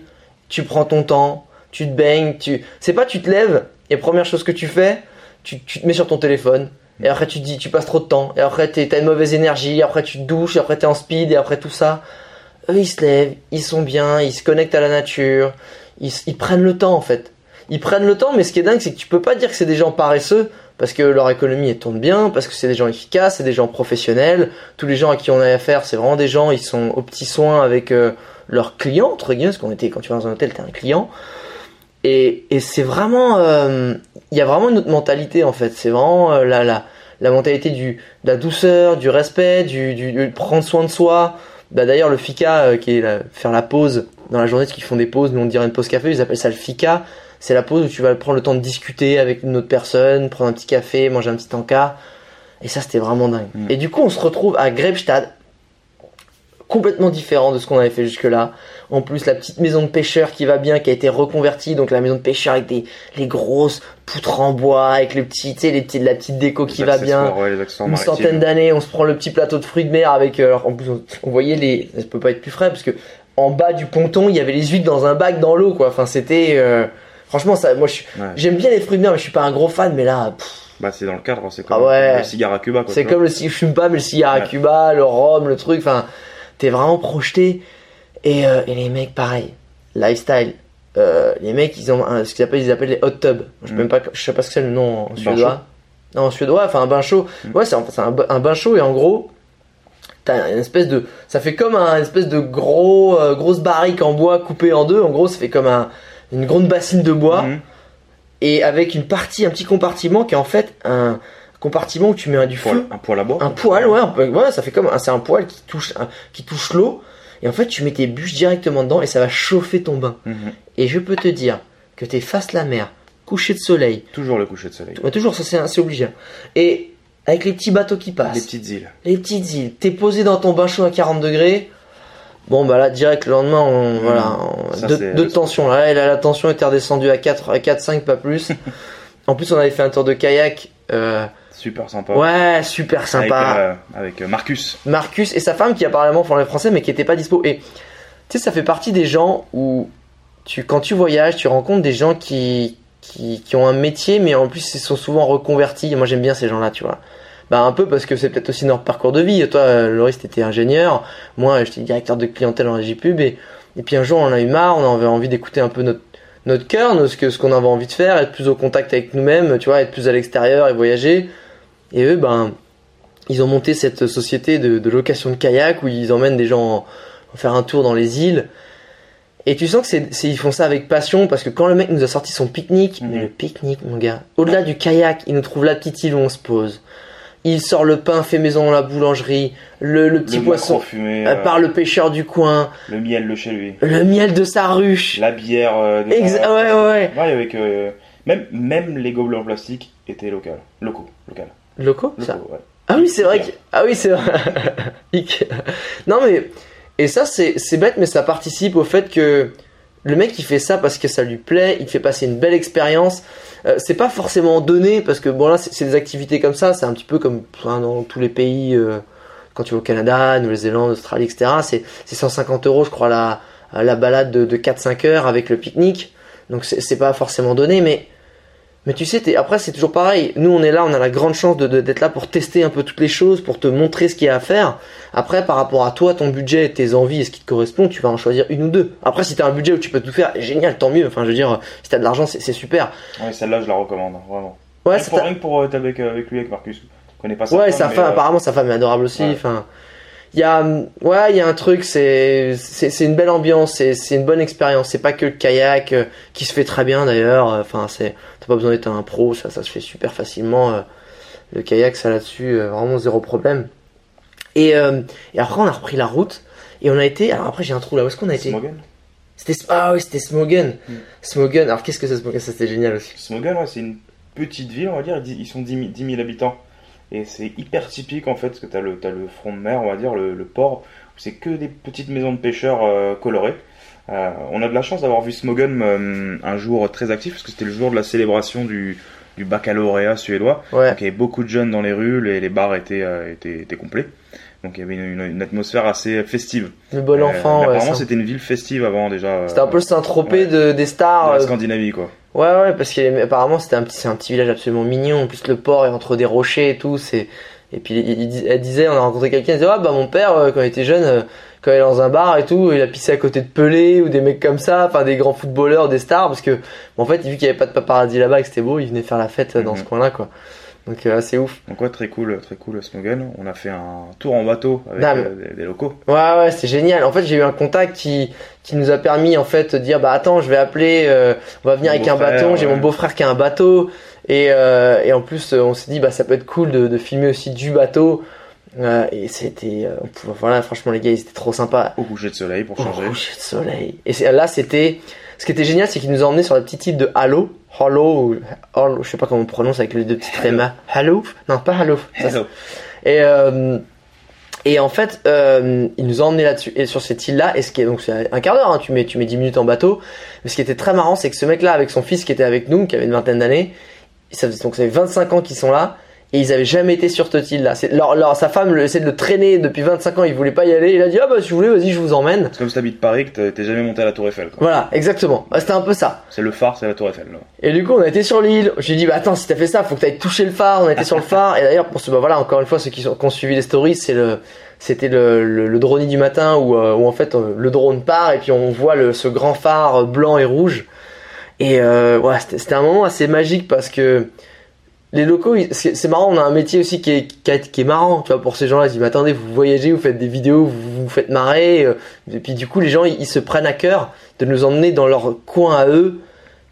tu prends ton temps, tu te baignes, tu, c'est pas tu te lèves, et première chose que tu fais, tu, tu te mets sur ton téléphone, et après tu dis, tu passes trop de temps, et après t'as une mauvaise énergie, après tu te douches, et après t'es en speed, et après tout ça. Eux, ils se lèvent, ils sont bien, ils se connectent à la nature, ils, ils prennent le temps, en fait. Ils prennent le temps, mais ce qui est dingue, c'est que tu peux pas dire que c'est des gens paresseux, parce que leur économie elle tourne bien, parce que c'est des gens efficaces, c'est des gens professionnels. Tous les gens à qui on a affaire, c'est vraiment des gens, ils sont aux petits soins avec euh, leurs clients, entre guillemets, parce qu'on était, quand tu vas dans un hôtel, t'es un client. Et, et c'est vraiment, euh, il y a vraiment une autre mentalité en fait. C'est vraiment euh, la, la, la mentalité du, de la douceur, du respect, du, du, du prendre soin de soi. Bah, D'ailleurs, le fika, euh, qui est la- faire la pause dans la journée, ce qu'ils font des pauses, nous on dirait une pause café, ils appellent ça le fika. C'est la pause où tu vas prendre le temps de discuter avec une autre personne, prendre un petit café, manger un petit encas. Et ça, c'était vraiment dingue. Mm. Et du coup, on se retrouve à Grebstad, complètement différent de ce qu'on avait fait jusque-là. En plus, la petite maison de pêcheur qui va bien, qui a été reconvertie, donc la maison de pêcheur avec des les grosses poutres en bois, avec tu sais, les petits, la petite déco qui Les va bien ouais, les une centaine d'années, on se prend le petit plateau de fruits de mer avec. euh, Alors en plus, on, on voyait les. Ça peut pas être plus frais parce que en bas du ponton, il y avait les huîtres dans un bac dans l'eau, quoi. Enfin, c'était. euh, Franchement, ça, moi, Ouais. j'aime bien les fruits de mer, mais je suis pas un gros fan. Mais là, pff, Bah, c'est dans le cadre, c'est comme Ah ouais. le cigare à Cuba. quoi, c'est comme le. Je fume pas, mais le cigare à. Cuba, le rhum, le truc. Enfin, t'es vraiment projeté. Et, euh, et les mecs, pareil, lifestyle. Euh, les mecs, ils ont un- ce qu'ils appellent, ils appellent les hot tubs. Je sais Mm. pas, je sais pas ce que c'est le nom en suédois. Non, en suédois, enfin un bain chaud. Mm. Ouais, c'est un, un bain chaud et en gros, t'as une espèce de, ça fait comme un espèce de gros, euh, grosse barrique en bois coupée en deux. En gros, ça fait comme un, une grande bassine de bois Mhm. et avec une partie, un petit compartiment qui est en fait un compartiment où tu mets du Poil- feu un poil à bois. un poil, ouais, un ça fait comme un, c'est un poil qui touche, un- qui touche l'eau. Et en fait, tu mets tes bûches directement dedans et ça va chauffer ton bain. Mhm. Et je peux te dire que t'es face la mer, coucher de soleil, Toujours le coucher de soleil. toujours ça c'est, c'est obligé. Et avec les petits bateaux qui passent, Les petites îles. les petites îles, t'es posé dans ton bain chaud à 40 degrés. Bon bah là direct le lendemain on, voilà on- Ça, deux, c'est- deux tensions là, là la tension était redescendue à 4 à 4 5 pas plus. en plus on avait fait un tour de kayak euh, Super sympa. ouais super sympa. Avec, euh, avec euh, Marcus. Marcus et sa femme qui apparemment parlait français mais qui était pas dispo. Et tu sais, ça fait partie des gens où tu, quand tu voyages, tu rencontres des gens qui, qui, qui ont un métier mais en plus ils sont souvent reconvertis. Et moi j'aime bien ces gens-là, tu vois. Bah un peu parce que c'est peut-être aussi notre parcours de vie. Toi, euh, Loris, t'étais ingénieur. Moi, j'étais directeur de clientèle en régie pub. Et, et puis un jour, on en a eu marre. On avait envie d'écouter un peu notre notre cœur, ce que ce qu'on avait envie de faire, être plus au contact avec nous-mêmes, tu vois, être plus à l'extérieur et voyager. Et eux, ben, ils ont monté cette société de, de location de kayak où ils emmènent des gens en- faire un tour dans les îles. Et tu sens que c'est, ils font ça avec passion parce que quand le mec nous a sorti son pique-nique, mais le pique-nique, mon gars, au-delà du kayak, il nous trouve la petite île où on se pose. Il sort le pain fait maison dans la boulangerie, le, le petit le poisson fumé, euh, euh, par le pêcheur du coin, le miel de chez lui. le miel de sa ruche. La bière. euh, Exa- gens- ouais, ouais, ouais. Ouais, avec. euh, même, même les gobelets en plastique étaient locaux. Locaux. Local. Loco, ça Locaux, ouais. Ah oui, c'est vrai que. Ah oui, c'est vrai. Non, mais. Et ça, c'est bête, mais ça participe au fait que le mec, il fait ça parce que ça lui plaît, il te fait passer une belle expérience. Euh, c'est pas forcément donné, parce que bon, là, c'est des activités comme ça, c'est un petit peu comme hein, dans tous les pays, euh, quand tu vas au Canada, Nouvelle-Zélande, Australie, etc. C'est c'est 150 euros, je crois, la, la balade de, de 4-5 heures avec le pique-nique. Donc c'est pas forcément donné, mais. Mais tu sais, après c'est toujours pareil. Nous on est là, on a la grande chance de- de- d'être là pour tester un peu toutes les choses, pour te montrer ce qu'il y a à faire. Après, par rapport à toi, ton budget, tes envies et ce qui te correspond, tu vas en choisir une ou deux. Après, si t'as un budget où tu peux tout faire, génial, tant mieux. Enfin, je veux dire, si t'as de l'argent, c'est super. Ouais, celle-là, je la recommande, hein, vraiment. Ouais, rien, ça pour, rien que pour être avec, euh, avec lui, avec Marcus. Connais pas sa ouais, femme, sa femme, euh, apparemment, sa femme est adorable aussi. Ouais. Enfin, il y a, ouais, il y a un truc, c'est, c'est, c'est une belle ambiance, c'est, c'est une bonne expérience. C'est pas que le kayak euh, qui se fait très bien d'ailleurs. Enfin, c'est, t'as pas besoin d'être un pro, ça, ça se fait super facilement. euh, Le kayak, ça là-dessus, euh, vraiment zéro problème. Et, euh, et après, on a repris la route et on a été. Alors après, j'ai un trou là. Où est-ce qu'on a été? Smogan. C'était ah oui, c'était Smogen. Mm. Smogen. Alors qu'est-ce que c'est Smogen? Ça c'était génial aussi. Smogan, ouais, c'est une petite ville, on va dire. Ils ils sont 10 000, 10 000 habitants. Et c'est hyper typique en fait, parce que t'as le, t'as le front de mer, on va dire, le, le port, où c'est que des petites maisons de pêcheurs euh, colorées. Euh, on a de la chance d'avoir vu Smogan euh, un jour très actif, parce que c'était le jour de la célébration du, du baccalauréat suédois. Ouais. Donc il y avait beaucoup de jeunes dans les rues, les, les bars étaient, euh, étaient, étaient complets. Donc il y avait une, une- atmosphère assez festive. Le bon Euh, enfant. ouais, apparemment c'était une ville festive avant déjà. euh, C'était un peu le Saint-Tropez ouais. de, des stars. de la euh, Scandinavie quoi. Ouais, ouais, parce qu'apparemment c'était un petit, c'est un petit village absolument mignon. En plus, le port est entre des rochers et tout. C'est et puis il- il- elle disait, on a rencontré quelqu'un, elle disait, ah bah mon père euh, quand il était jeune, euh, quand il est dans un bar et tout, il a pissé à côté de Pelé ou des mecs comme ça, enfin des grands footballeurs, des stars, parce que en fait vu qu'il y avait pas de paparazzi là-bas et que c'était beau, il venait faire la fête euh, dans Mhm. ce coin-là quoi. Donc euh, c'est ouf. Donc ouais, très cool, très cool Smogan. On a fait un tour en bateau avec Non, mais- euh, des, des locaux. Ouais, ouais, c'est génial. En fait, j'ai eu un contact qui, qui nous a permis, en fait, de dire, bah attends, je vais appeler, euh, on va venir Mon avec un bâton. J'ai mon beau-frère qui a un bateau. Et, euh, et en plus, on s'est dit, bah ça peut être cool de, de filmer aussi du bateau. Et c'était, voilà, franchement, les gars, ils étaient trop sympas. Au coucher de soleil pour changer. coucher de soleil. Et là, c'était, ce qui était génial, c'est qu'ils nous ont emmenés sur la petite île de Halo. Halo, ou je sais pas comment on prononce avec les deux petites trémas. Halo? Non, pas Halo. Hello. et, euh, et en fait, euh, ils nous ont emmenés là-dessus, et sur cette île-là, et ce qui est donc c'est un quart d'heure, hein, tu mets tu mets 10 minutes en bateau. Mais ce qui était très marrant, c'est que ce mec-là, avec son fils qui était avec nous, qui avait une vingtaine d'années, ça faisait donc ça fait 25 ans qu'ils sont là, et ils avaient jamais été sur cette île-là. C'est leur, leur- sa femme le, essaie de le traîner depuis 25 ans, il voulait pas y aller. Il a dit ah bah si vous voulez, vas-y, je vous emmène. C'est comme si t'habites Paris que t'es- jamais monté à la Tour Eiffel. quoi. Voilà, exactement. Bah, C'était un peu ça. C'est le phare, c'est la Tour Eiffel. Là. Et du coup, on a été sur l'île. J'ai dit, bah attends, si t'as fait ça, faut que t'ailles toucher le phare. On a été sur le phare. Et d'ailleurs, pour ce, bah voilà, encore une fois, ceux qui, sont, qui ont suivi les stories, c'est le, c'était le, le, le drone du matin où, euh, où en fait euh, le drone part et puis on voit le, ce grand phare blanc et rouge. Et euh, ouais, c'était, c'était un moment assez magique parce que les locaux, c'est, marrant, on a un métier aussi qui est, qui, est- qui est marrant, tu vois, pour ces gens-là. Ils disent, mais attendez, vous voyagez, vous faites des vidéos, vous vous faites marrer. euh, Et puis du coup, les gens, ils, ils se prennent à cœur de nous emmener dans leur coin à eux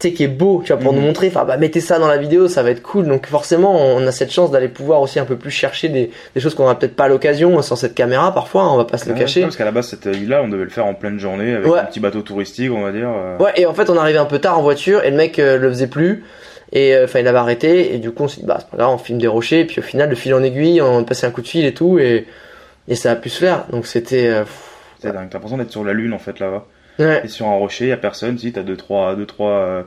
tu sais, qui est beau, tu vois, pour Mhm. nous montrer, enfin, bah, mettez ça dans la vidéo, ça va être cool. Donc, forcément, on a cette chance d'aller pouvoir aussi un peu plus chercher des, des choses qu'on n'aura peut-être pas l'occasion sans cette caméra, parfois, hein, on va pas se le cacher. Parce qu'à la base, cette île-là, on devait le faire en pleine journée avec Ouais. un petit bateau touristique, on va dire. euh. Ouais, et en fait, on arrivait un peu tard en voiture et le mec euh, le faisait plus. Et euh, enfin, il avait arrêté. Et du coup, on s'est dit, bah, c'est pas grave, on filme des rochers. Et puis au final, de fil en aiguille, on passait un coup de fil et tout. Et, et ça a pu se faire. Donc c'était. euh, C'est dingue. T'as l'impression d'être sur la lune en fait là-bas. ouais. Et sur un rocher, y a personne. Si t'as deux trois, deux trois, euh,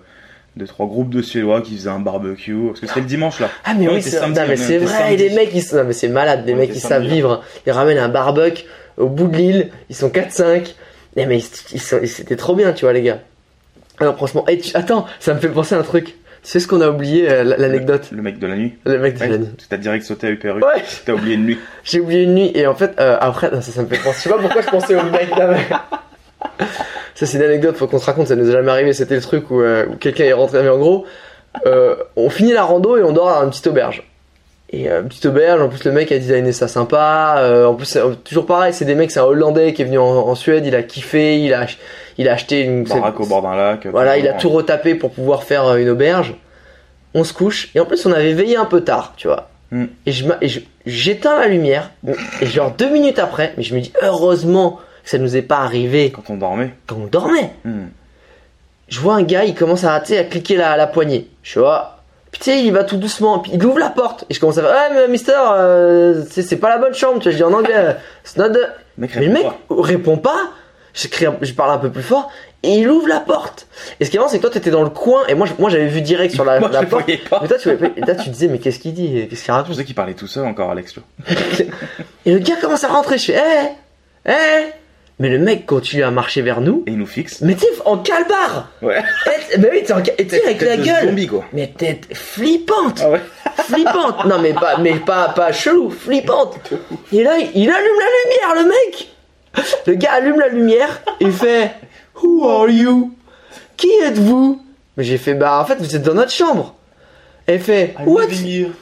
deux trois groupes de Suédois qui faisaient un barbecue. Parce que c'était le dimanche là. Ah mais oui, c'est vrai, samedi. les mecs ils sont non, mais c'est malade, les Ouais, mecs samedi, savent là. vivre. Ils ramènent un barbecue au bout de l'île, ils sont 4 5. Eh, mais ils, c'était trop bien, tu vois les gars. Alors franchement, et tu- attends, ça me fait penser à un truc. Tu sais ce qu'on a oublié euh, l'anecdote Le mec de la nuit. Le mec de Ouais, la nuit. T'as direct sauté à UPRU. Ouais, T'as oublié une nuit. j'ai oublié une nuit et en fait euh, après non, ça, ça me fait penser. Je sais pas pourquoi je pensais au mec là. Ça c'est une anecdote, faut qu'on se raconte, ça nous est jamais arrivé. C'était le truc où, euh, où quelqu'un est rentré. Mais en gros, euh, on finit la rando et on dort à une petite auberge. Et euh, petite auberge, en plus le mec a designé ça sympa. euh, en plus euh, toujours pareil, c'est des mecs, c'est un Hollandais qui est venu en, en Suède, il a kiffé, il a, il a acheté une. Baraque au bord d'un lac. Voilà, il a tout retapé pour pouvoir faire euh, une auberge. On se couche et en plus on avait veillé un peu tard, tu vois. Hmm. Et je j'éteins la lumière et genre deux minutes après, mais je me dis heureusement que ça nous est pas arrivé Quand on dormait. quand on dormait. Hmm. Je vois un gars, il commence à, tu à cliquer la, la poignée. Je vois. Puis tu sais, il va tout doucement, puis il ouvre la porte et je commence à faire Ouais, mais mister, euh, c'est c'est pas la bonne chambre, tu vois. Je dis en anglais, euh, it's not the- mais le mec pas. répond pas. Je, crie je parle un peu plus fort et il ouvre la porte. Et ce qui est marrant, c'est que toi, t'étais dans le coin et moi, je- moi, j'avais vu direct sur la, Moi, la je porte. pas. Mais toi, tu, voyais pas- et toi, tu disais, mais qu'est-ce qu'il dit Qu'est-ce qu'il Je raconte pensais qu'il parlait tout seul encore, Alex. Et le gars commence à rentrer. Je fais, hé, hé. Mais le mec continue à marcher vers nous. Et il nous fixe. Mais tu sais, en calbar. Ouais. Mais oui, t'es en et tu sais, avec la gueule. Zombie, quoi. Mais tête flippante. Ah ouais. Flippante. Non, mais pas, mais pas, pas chelou, flippante. Et là, il allume la lumière, le mec. Le gars allume la lumière et il fait Who are you? Qui êtes-vous? Mais j'ai fait Bah, en fait, vous êtes dans notre chambre. Et il fait What?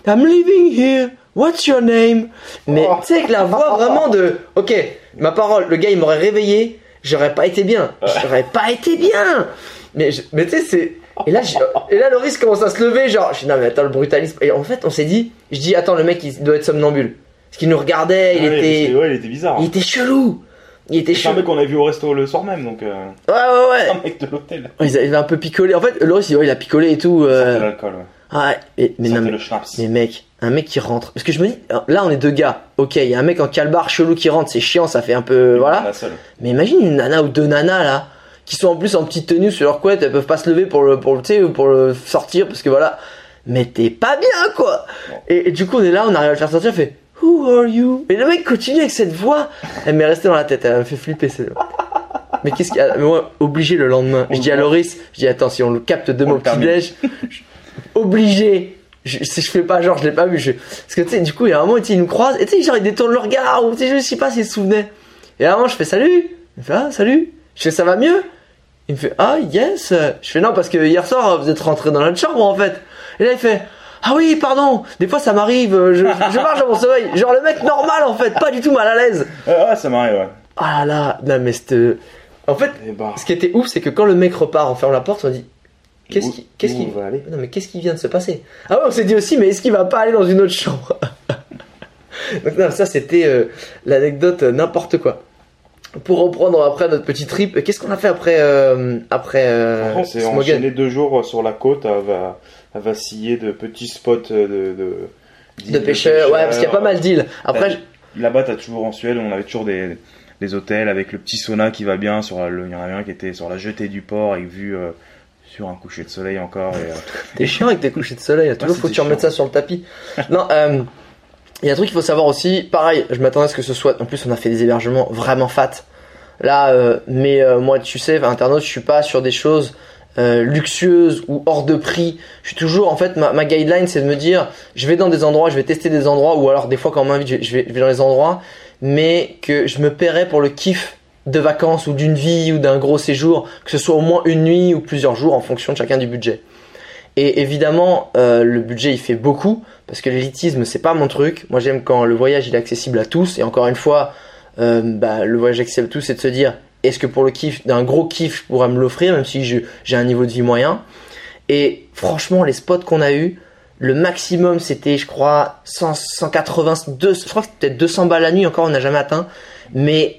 I'm living here. What's your name? Mais Oh. tu sais, avec la voix vraiment de Ok, ma parole, le gars il m'aurait réveillé, j'aurais pas été bien. J'aurais pas été bien. Mais, je- mais tu sais, c'est. Et là, et là, Loris commence à se lever, genre, je dis non, mais attends, le brutalisme. Et en fait, on s'est dit, je dis, attends, le mec il doit être somnambule. Parce qu'il nous regardait, il était. Ouais, il était bizarre. Il était chelou. Il était C'est un chelou. mec qu'on a vu au resto le soir même, donc. euh, Ouais, ouais, ouais. Un mec de l'hôtel. Ils avaient un peu picolé. En fait, Loris, il, ouais, il a picolé et tout. Euh, l'alcool, ouais. Ouais, et- mais non, mais, le schnapps. mais mec, un mec qui rentre. Parce que je me dis, là, on est deux gars. Ok, il y a un mec en calbar chelou qui rentre, c'est chiant, ça fait un peu. Voilà. Mais imagine une nana ou deux nanas là, qui sont en plus en petite tenue sur leur couette, elles peuvent pas se lever pour le, pour le, sais, pour le sortir parce que voilà. Mais t'es pas bien quoi. Et, et du coup on est là, on arrive à le faire sortir, on fait Who are you? Et le mec continue avec cette voix. Elle m'est restée dans la tête, elle me fait flipper celle-là. Mais qu'est-ce qu'il y a? Mais moi, obligé le lendemain. Je dis à Loris, je dis attends, si on le capte demain au petit-déj, obligé. Je, si je fais pas genre, je l'ai pas vu. Je... Parce que tu sais, du coup, il y a un moment, tu sais, il nous croise, et tu sais, genre, il détourne le regard, ou tu sais, je sais pas s'il se souvenait. Et à un moment, je fais salut. Il me fait ah, salut. Je fais ça va mieux? Il me fait ah, yes. Je fais non, parce que hier soir, vous êtes rentré dans notre chambre en fait. Et là, il fait Ah oui, pardon. Des fois, ça m'arrive. euh, Je, je marche dans mon sommeil. Genre le mec normal en fait, pas du tout mal à l'aise. Ouais, ouais, ça m'arrive, ouais. Ah là là, non mais c'était. En fait, Et bah, ce qui était ouf, c'est que quand le mec repart, on ferme la porte, on dit qu'est-ce qui, qu'est-ce qui, on va aller? Non mais qu'est-ce qui vient de se passer? Ah ouais, on s'est dit aussi, mais est-ce qu'il va pas aller dans une autre chambre? Donc non, ça c'était euh, l'anecdote euh, n'importe quoi. Pour reprendre après notre petit trip, qu'est-ce qu'on a fait après euh, après euh, c'est Smogen enchaîné deux jours sur la côte à, va- à vaciller de petits spots de, de, pêcheurs Ouais, parce qu'il y a pas mal d'îles. Après. Là-bas, t'as toujours en Suède, on avait toujours des, des hôtels avec le petit sauna qui va bien. Sur la- le, il y en avait un qui était sur la jetée du port avec vue euh, sur un coucher de soleil encore. Et, euh, T'es chiant avec tes couchers de soleil, toujours faut que tu remettes ça sur le tapis. non, euh, il y a un truc qu'il faut savoir aussi, pareil, je m'attendais à ce que ce soit, en plus on a fait des hébergements vraiment fat. Là, euh, mais moi tu sais, internaute, je suis pas sur des choses luxueuses ou hors de prix. Je suis toujours, en fait, ma, ma guideline c'est de me dire, je vais dans des endroits, je vais tester des endroits, ou alors des fois quand on m'invite, je, je vais dans les endroits, mais que je me paierai pour le kiff de vacances ou d'une vie ou d'un gros séjour, que ce soit au moins une nuit ou plusieurs jours en fonction de chacun du budget. Et évidemment, euh, le budget il fait beaucoup parce que l'élitisme c'est pas mon truc. Moi j'aime quand le voyage il est accessible à tous. Et encore une fois, euh, bah, le voyage accessible à tous, c'est de se dire est-ce que pour le kiff, d'un gros kiff, je pourrais me l'offrir même si j'ai un niveau de vie moyen? Et franchement, les spots qu'on a eu, le maximum c'était, je crois, 100, 180, 200, je crois que peut-être 200 balles la nuit. Encore, on n'a jamais atteint. Mais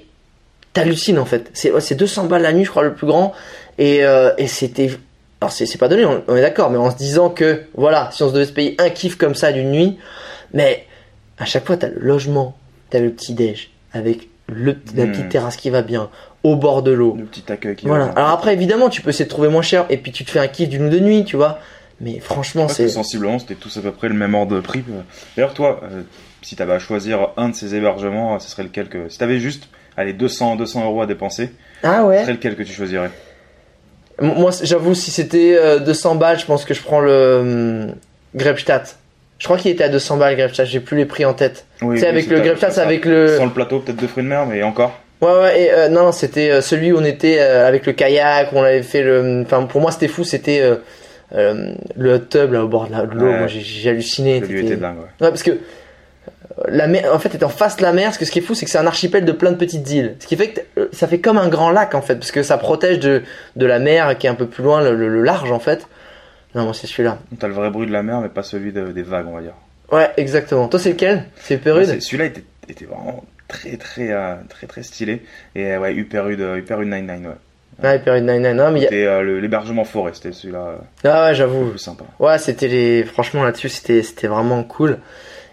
t'hallucines en fait. C'est ouais, c'est 200 balles la nuit, je crois, le plus grand. Et, euh, et c'était. Alors, c'est pas donné, on, on est d'accord, mais en se disant que, voilà, si on se devait se payer un kiff comme ça d'une nuit, mais à chaque fois, t'as le logement, t'as le petit-déj, avec le, la Hmm. petite terrasse qui va bien, au bord de l'eau. le petit accueil qui Voilà. va. Alors après, évidemment, tu peux essayer de trouver moins cher, et puis tu te fais un kiff d'une ou deux nuits, tu vois. Mais franchement, c'est. sensiblement, c'était tous à peu près le même ordre de prix. D'ailleurs, toi, euh, si t'avais à choisir un de ces hébergements, ce serait lequel que. Si t'avais juste, allez, 200, 200 euros à dépenser, Ah ouais serait lequel que tu choisirais? Moi, j'avoue, si c'était euh, 200 balles, je pense que je prends le hum, Grebstadt. Je crois qu'il était à 200 balles, Grebstadt. J'ai plus les prix en tête. Oui, tu sais, oui, avec le Grebstadt, c'est avec le. Sans le plateau, peut-être de fruits de mer, mais encore. Ouais, ouais, et, euh, non, c'était euh, celui où on était euh, avec le kayak, où on avait fait le. Enfin, pour moi, c'était fou, c'était euh, le hot tub là au bord de l'eau. Ouais. Moi, j'ai- halluciné. Le était dingue, ouais. Ouais, parce que la mer, en fait, est en face de la mer. Parce que ce qui est fou, c'est que c'est un archipel de plein de petites îles. Ce qui fait que euh, ça fait comme un grand lac en fait, parce que ça protège de, de la mer qui est un peu plus loin, le, le- le large en fait. Non, moi c'est celui-là. T'as le vrai bruit de la mer, mais pas celui de- des vagues, on va dire. Ouais, exactement. Toi, c'est lequel? C'est c'est- Celui-là était, était vraiment très, très, euh, très, très stylé. Et euh, ouais, Hyperud, euh, Hyperud 99, ouais. Ouais, Pérude 99. Non, mais y a... C'était euh, l'hébergement forêt, c'était celui-là Ah ouais, j'avoue. sympa. Ouais, c'était les. Franchement, là-dessus, c'était c'était vraiment cool.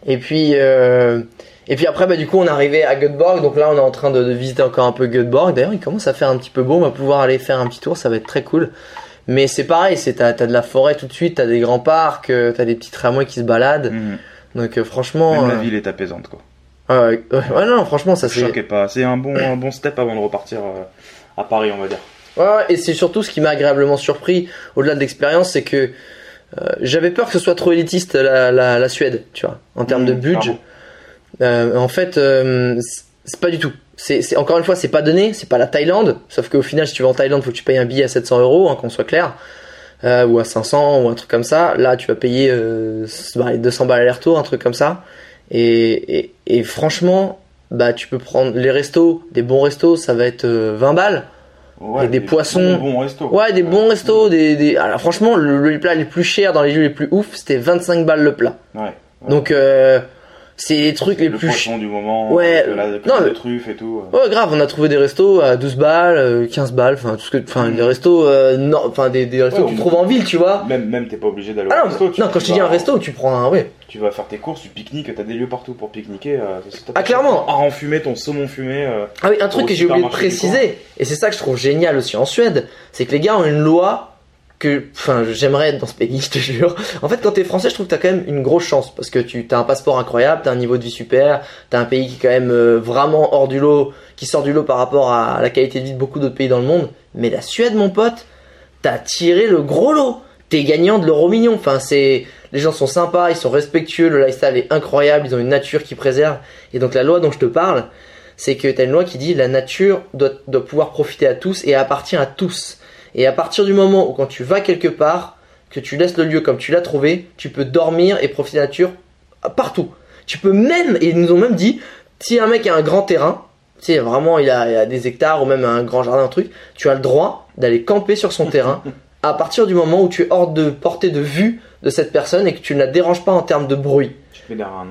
Et puis. Euh... Et puis après, bah, du coup, on est arrivé à Göteborg. Donc là, on est en train de, de visiter encore un peu Göteborg. D'ailleurs, il commence à faire un petit peu beau. On va pouvoir aller faire un petit tour. Ça va être très cool. Mais c'est pareil, c'est t'as t'as de la forêt tout de suite, t'as des grands parcs, euh, t'as des petits tramways qui se baladent. Mhm. Donc euh, franchement, Même la euh, ville est apaisante, quoi. ouais, ouais, ouais, non, franchement, ça c'est. est pas. C'est un bon, un bon step avant de repartir euh, à Paris, on va dire. Ouais, ouais, et c'est surtout ce qui m'a agréablement surpris, au-delà de l'expérience, c'est que euh, j'avais peur que ce soit trop élitiste la, la, la Suède, tu vois, en termes de Mmh, budget. Euh, en fait, euh, c'est- pas du tout. C'est encore une fois, c'est pas donné, c'est pas la Thaïlande. Sauf qu'au final, si tu vas en Thaïlande, faut que tu payes un billet à 700 euros, hein, qu'on soit clair, ou à 500 ou un truc comme ça. Là, tu vas payer euh, bah, les 200 balles aller-retour, un truc comme ça. Et, et, et franchement, bah tu peux prendre les restos, des bons restos, ça va être euh, 20 balles. Ouais, Et des poissons. Bons, bons restos. Ouais, des bons restos, des, des... Alors franchement, le, le plat les plus chers dans les lieux les plus ouf, c'était 25 balles le plat. Ouais. Donc euh, c'est les trucs les le plus poisson du moment, Ouais, de la, euh, plein non, mais- truffes et tout. euh. Ouais, grave, on a trouvé des restos à 12 balles, euh, 15 balles, enfin tout ce que enfin des restos euh, non, enfin des, des restos Ouais, que tu trouves en ville, tu vois. Même, même t'es pas obligé d'aller au Ah non, resto. tu- non, quand tu je te dis un resto, tu prends un ouais. Tu vas faire tes courses, tu pique-niques, t'as des lieux partout pour pique-niquer. euh. Ah, clairement. Hareng fumé, ton saumon fumé. euh, Ah oui, un truc Au que j'ai oublié de préciser, et c'est ça que je trouve génial aussi en Suède, c'est que les gars ont une loi que, enfin, j'aimerais être dans ce pays, je te jure. En fait, quand t'es français, je trouve que t'as quand même une grosse chance, parce que tu as un passeport incroyable, t'as un niveau de vie super, t'as un pays qui est quand même euh, vraiment hors du lot, qui sort du lot par rapport à la qualité de vie de beaucoup d'autres pays dans le monde. Mais la Suède, mon pote, t'as tiré le gros lot. T'es gagnant de l'euro million. Enfin, c'est, les gens sont sympas, ils sont respectueux, le lifestyle est incroyable, ils ont une nature qui préserve. Et donc la loi dont je te parle, c'est que tu as une loi qui dit la nature doit, doit pouvoir profiter à tous et appartient à tous. Et à partir du moment où quand tu vas quelque part, que tu laisses le lieu comme tu l'as trouvé, tu peux dormir et profiter de la nature partout. Tu peux même, et ils nous ont même dit, si un mec a un grand terrain, si vraiment il a, il a des hectares ou même un grand jardin, un truc, tu as le droit d'aller camper sur son terrain à partir du moment où tu es hors de portée de vue de cette personne et que tu ne la déranges pas en termes de bruit. Tu.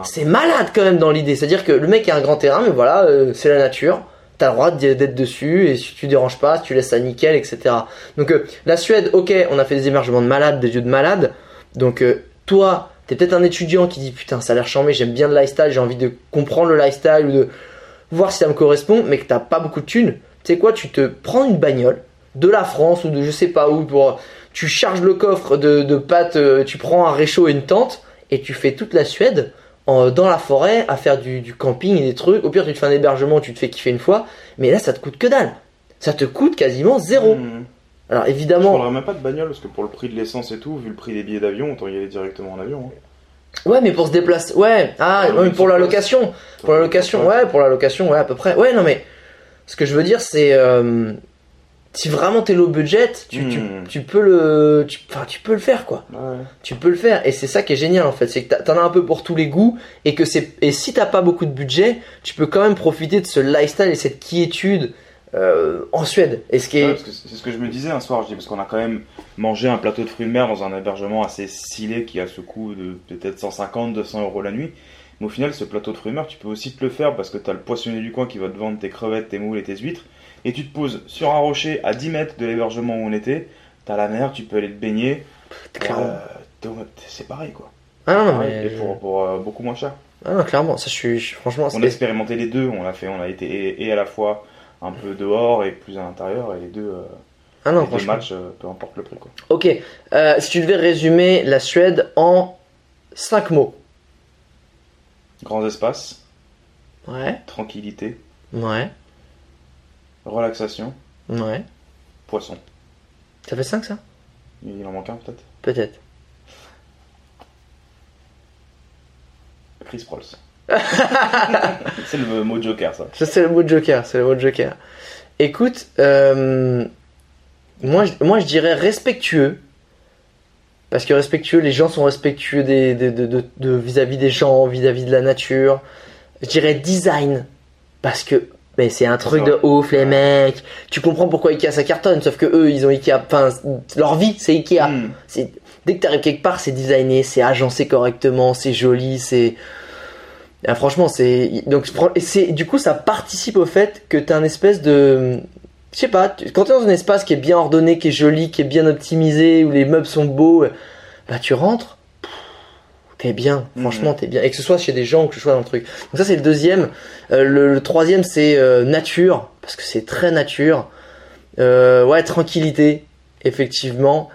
C'est malade quand même dans l'idée. C'est-à-dire que le mec a un grand terrain, mais voilà, euh, c'est la nature. T'as le droit d'être dessus et si tu déranges pas, tu laisses ça nickel, etc. Donc euh, la Suède, ok, on a fait des hébergements de malades, des lieux de malades. Donc euh, toi, t'es peut-être un étudiant qui dit putain ça a l'air chambé, j'aime bien le lifestyle, j'ai envie de comprendre le lifestyle ou de voir si ça me correspond, mais que t'as pas beaucoup de thunes. Tu sais quoi, tu te prends une bagnole de la France ou de je sais pas où pour tu charges le coffre de, de pâtes, euh, tu prends un réchaud et une tente et tu fais toute la Suède en- dans la forêt à faire du, du camping et des trucs. Au pire, tu te fais un hébergement, tu te fais kiffer une fois, mais là, ça te coûte que dalle. Ça te coûte quasiment zéro. Mmh. Alors Je évidemment, prendrais même pas de bagnole parce que pour le prix de l'essence et tout, vu le prix des billets d'avion, autant y aller directement en avion. hein. ouais, mais pour se déplacer, ouais, ah, mais mais pour la location, pour la location, ouais, pour la location, ouais, à peu près. Ouais, non, mais ce que je veux dire, c'est euh, si vraiment t'es low budget, tu, tu, Hmm. tu peux le, tu, enfin, tu peux le faire, quoi. Ouais. tu peux le faire et c'est ça qui est génial en fait c'est que t'as- t'en as un peu pour tous les goûts et que c'est et si t'as pas beaucoup de budget tu peux quand même profiter de ce lifestyle et cette quiétude euh, en Suède et ce qui Ouais, est parce que c'est ce que je me disais un soir, je dis, parce qu'on a quand même mangé un plateau de fruits de mer dans un hébergement assez stylé qui a ce coût de peut-être 150, 200 euros la nuit. Mais au final, ce plateau de fruits de mer, tu peux aussi te le faire parce que tu as le poissonnier du coin qui va te vendre tes crevettes, tes moules et tes huîtres. Et tu te poses sur un rocher à 10 mètres de l'hébergement où on était. Tu as la mer, tu peux aller te baigner. Euh, c'est pareil quoi. ah non, non, mais et pour, pour, euh, beaucoup moins cher. ah non, clairement ça je suis franchement On a expérimenté les deux, on l'a fait, on a été et, et à la fois un peu dehors et plus à l'intérieur et les deux, euh, ah non les deux matchs, euh, peu importe le prix quoi. ok Euh, si tu devais résumer la Suède en 5 mots Grands espaces, ouais tranquillité, ouais relaxation, ouais poisson. ça fait 5 ça? Il en manque un peut-être? Peut-être Chris Prolls. c'est le mot Joker ça. Ça, c'est le mot Joker, c'est le mot Joker. Écoute, euh, moi, je- moi je dirais respectueux. Parce que respectueux, les gens sont respectueux des, des- de, de- de- vis-à-vis des gens, vis-à-vis de la nature. Je dirais design. Parce que mais c'est un truc de ouf, les mecs. Tu comprends pourquoi Ikea ça cartonne, sauf que eux, ils ont Ikea. Enfin, leur vie, c'est Ikea. Hmm. C'est- Dès que t'arrives quelque part, c'est designé, c'est agencé correctement, c'est joli, c'est. Ah, franchement, c'est. Donc, c'est du coup, ça participe au fait que t'as un espèce de. Je sais pas, tu- quand t'es dans un espace qui est bien ordonné, qui est joli, qui est bien optimisé, où les meubles sont beaux, bah tu rentres, t'es bien, franchement, t'es bien. Et que ce soit chez des gens ou que ce soit dans le truc. Donc, ça, c'est le deuxième. Euh, le, le troisième, c'est euh, nature, parce que c'est très nature. Euh, ouais, tranquillité, effectivement.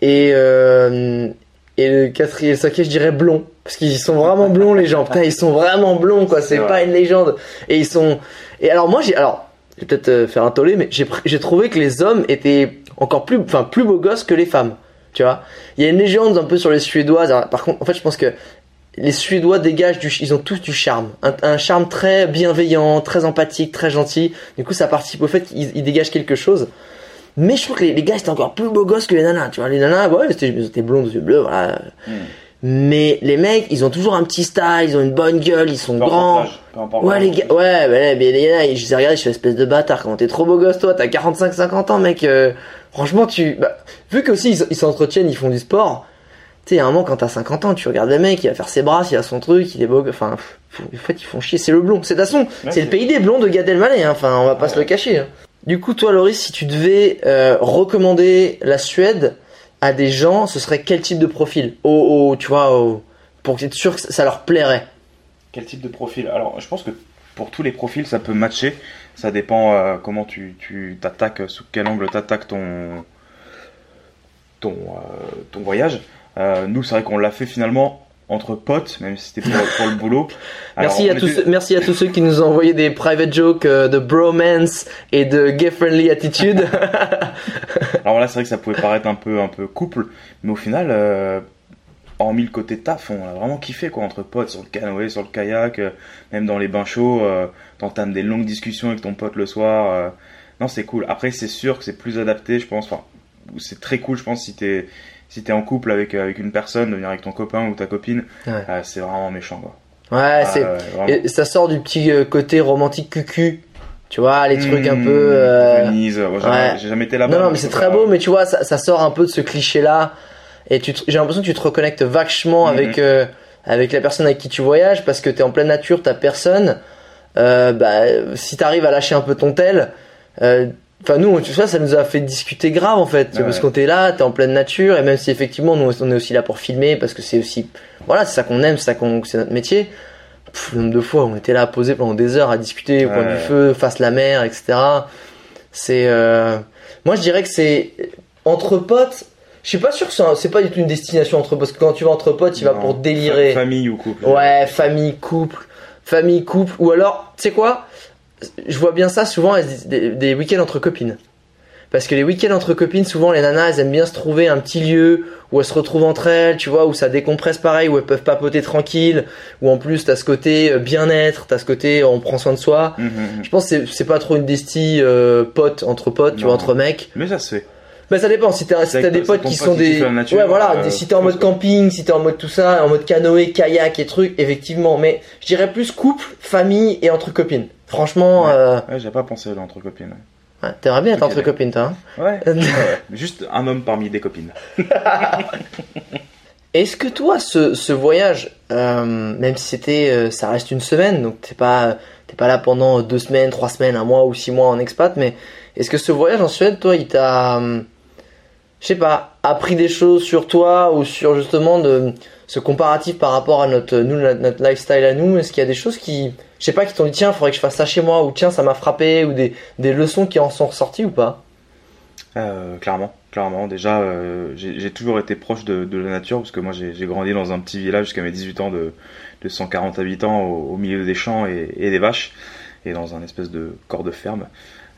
Et, et le quatrième, le cinquième, je dirais blond. Parce qu'ils sont vraiment blonds, les gens. Putain, ils sont vraiment blonds, quoi. C'est pas une légende. Et ils sont. Et alors, moi, j'ai. Alors, je vais peut-être faire un tollé, mais j'ai trouvé que les hommes étaient encore plus. Enfin, plus beaux gosses que les femmes. Tu vois Il y a une légende un peu sur les Suédoises. Alors, par contre, en fait, je pense que les Suédois dégagent du. Ils ont tous du charme. Un, charme très bienveillant, très empathique, très gentil. Du coup, ça participe au fait qu'ils ils dégagent quelque chose. Mais je trouve que les, gars étaient encore plus beaux gosses que les nanas. Tu vois, les nanas, ouais, c'était- blonds, yeux bleus, voilà. Hmm. Mais les mecs, ils ont toujours un petit style, ils ont une bonne gueule, ils sont Peu grands. importe Ouais, les gars, ouais, mais, mais les gars, je les ai regardés, je suis espèce de bâtard. Comment t'es trop beau gosse, toi, t'as 45-50 ans, mec. euh, franchement, tu. Bah, vu que aussi ils s'entretiennent, ils font du sport. Tu sais, à un moment, quand t'as 50 ans, tu regardes le mec, il va faire ses bras, il a son truc, il est beau. Enfin, en fait, ils font chier. C'est le blond. C'est de toute façon, c'est le pays des blonds de Gad Elmaleh. Hein. Enfin, on va pas Ouais. se le cacher. hein. Du coup, toi, Loris, si tu devais euh, recommander la Suède à des gens, ce serait quel type de profil? Au- tu vois, pour être sûr que ça leur plairait. Quel type de profil? Alors, je pense que pour tous les profils, ça peut matcher. Ça dépend euh, comment tu t'attaques, sous quel angle t'attaques ton ton euh, ton voyage. Euh, nous, c'est vrai qu'on l'a fait finalement entre potes, même si c'était pour, pour le boulot. Alors, Merci, à tous, était- merci à tous ceux qui nous ont envoyé des private jokes euh, de bromance et de gay-friendly attitude. Alors là, c'est vrai que ça pouvait paraître un peu un peu couple, mais au final, euh, hormis le côté taf, on a vraiment kiffé quoi entre potes sur le canoë, sur le kayak, euh, même dans les bains chauds, euh, t'entames des longues discussions avec ton pote le soir. non, c'est cool. Après, c'est sûr que c'est plus adapté, je pense. Enfin, c'est très cool, je pense, si t'es si t'es en couple avec avec une personne, de venir avec ton copain ou ta copine, Ouais. euh, c'est vraiment méchant quoi. Ouais, Ah, c'est. ça sort du petit euh, côté romantique cucu. Tu vois, les trucs un peu. euh, Venise, j'ai ouais. jamais- été là-bas. Non, non, mais c'est très beau, mais tu vois, ça, ça sort un peu de ce cliché-là. Et tu j'ai l'impression que tu te reconnectes vachement Mhm. avec, euh, avec la personne avec qui tu voyages parce que t'es en pleine nature, t'as personne. Euh, bah, si t'arrives à lâcher un peu ton tel, euh, Enfin, nous, tu vois, ça nous a fait discuter grave en fait. Ouais. Parce qu'on t'es là, t'es en pleine nature, et même si effectivement, nous, on est aussi là pour filmer, parce que c'est aussi. Voilà, c'est ça qu'on aime, c'est ça qu'on, c'est notre métier. Pff, le nombre de fois, on était là à poser pendant des heures à discuter au coin Ouais. du feu, face la mer, etc. C'est. Euh... Moi, je dirais que c'est. Entre potes, je suis pas sûr que c'est, pas du tout une destination entre potes, parce que quand tu vas entre potes, tu vas pour délirer. Fa- Famille ou couple. Ouais, famille, couple, famille, couple, ou alors, tu sais quoi? Je vois bien ça souvent des, des week-ends entre copines. Parce que les week-ends entre copines, souvent les nanas, elles aiment bien se trouver un petit lieu où elles se retrouvent entre elles, tu vois, où ça décompresse pareil, où elles peuvent papoter tranquille, où en plus t'as ce côté euh, bien-être, t'as ce côté on prend soin de soi. Mhm, mhm. Je pense que c'est- pas trop une desti euh, pote entre potes, tu vois, entre mecs. Mais ça se fait. Bah ça dépend, si t'as si des potes qui sont des... nature, ouais voilà, euh, des- si t'es en mode camping, si t'es en mode tout ça, en mode canoë, kayak et trucs, effectivement, mais je dirais plus couple, famille et entre copines. Franchement, Ouais. euh, Ouais, j'ai pas pensé à entre copines. ouais, t'aimerais bien être entre copines toi. hein Ouais. ouais. Juste un homme parmi des copines. Est-ce que toi, ce, ce voyage, euh, même si c'était, euh, ça reste une semaine, donc t'es pas, t'es pas là pendant deux semaines, trois semaines, un mois ou six mois en expat, mais est-ce que ce voyage en Suède, toi, il t'a, euh, je sais pas, appris des choses sur toi ou sur justement de ce comparatif par rapport à notre, nous, notre, lifestyle à nous? Est-ce qu'il y a des choses qui, je sais pas, qui t'ont dit tiens, faudrait que je fasse ça chez moi ou tiens, ça m'a frappé ou des, des leçons qui en sont ressorties ou pas? Euh, clairement, clairement. Déjà, euh, j'ai toujours été proche de, la nature parce que moi j'ai grandi dans un petit village jusqu'à mes 18 ans de, de 140 habitants au, milieu des champs et des vaches et dans un espèce de corps de ferme.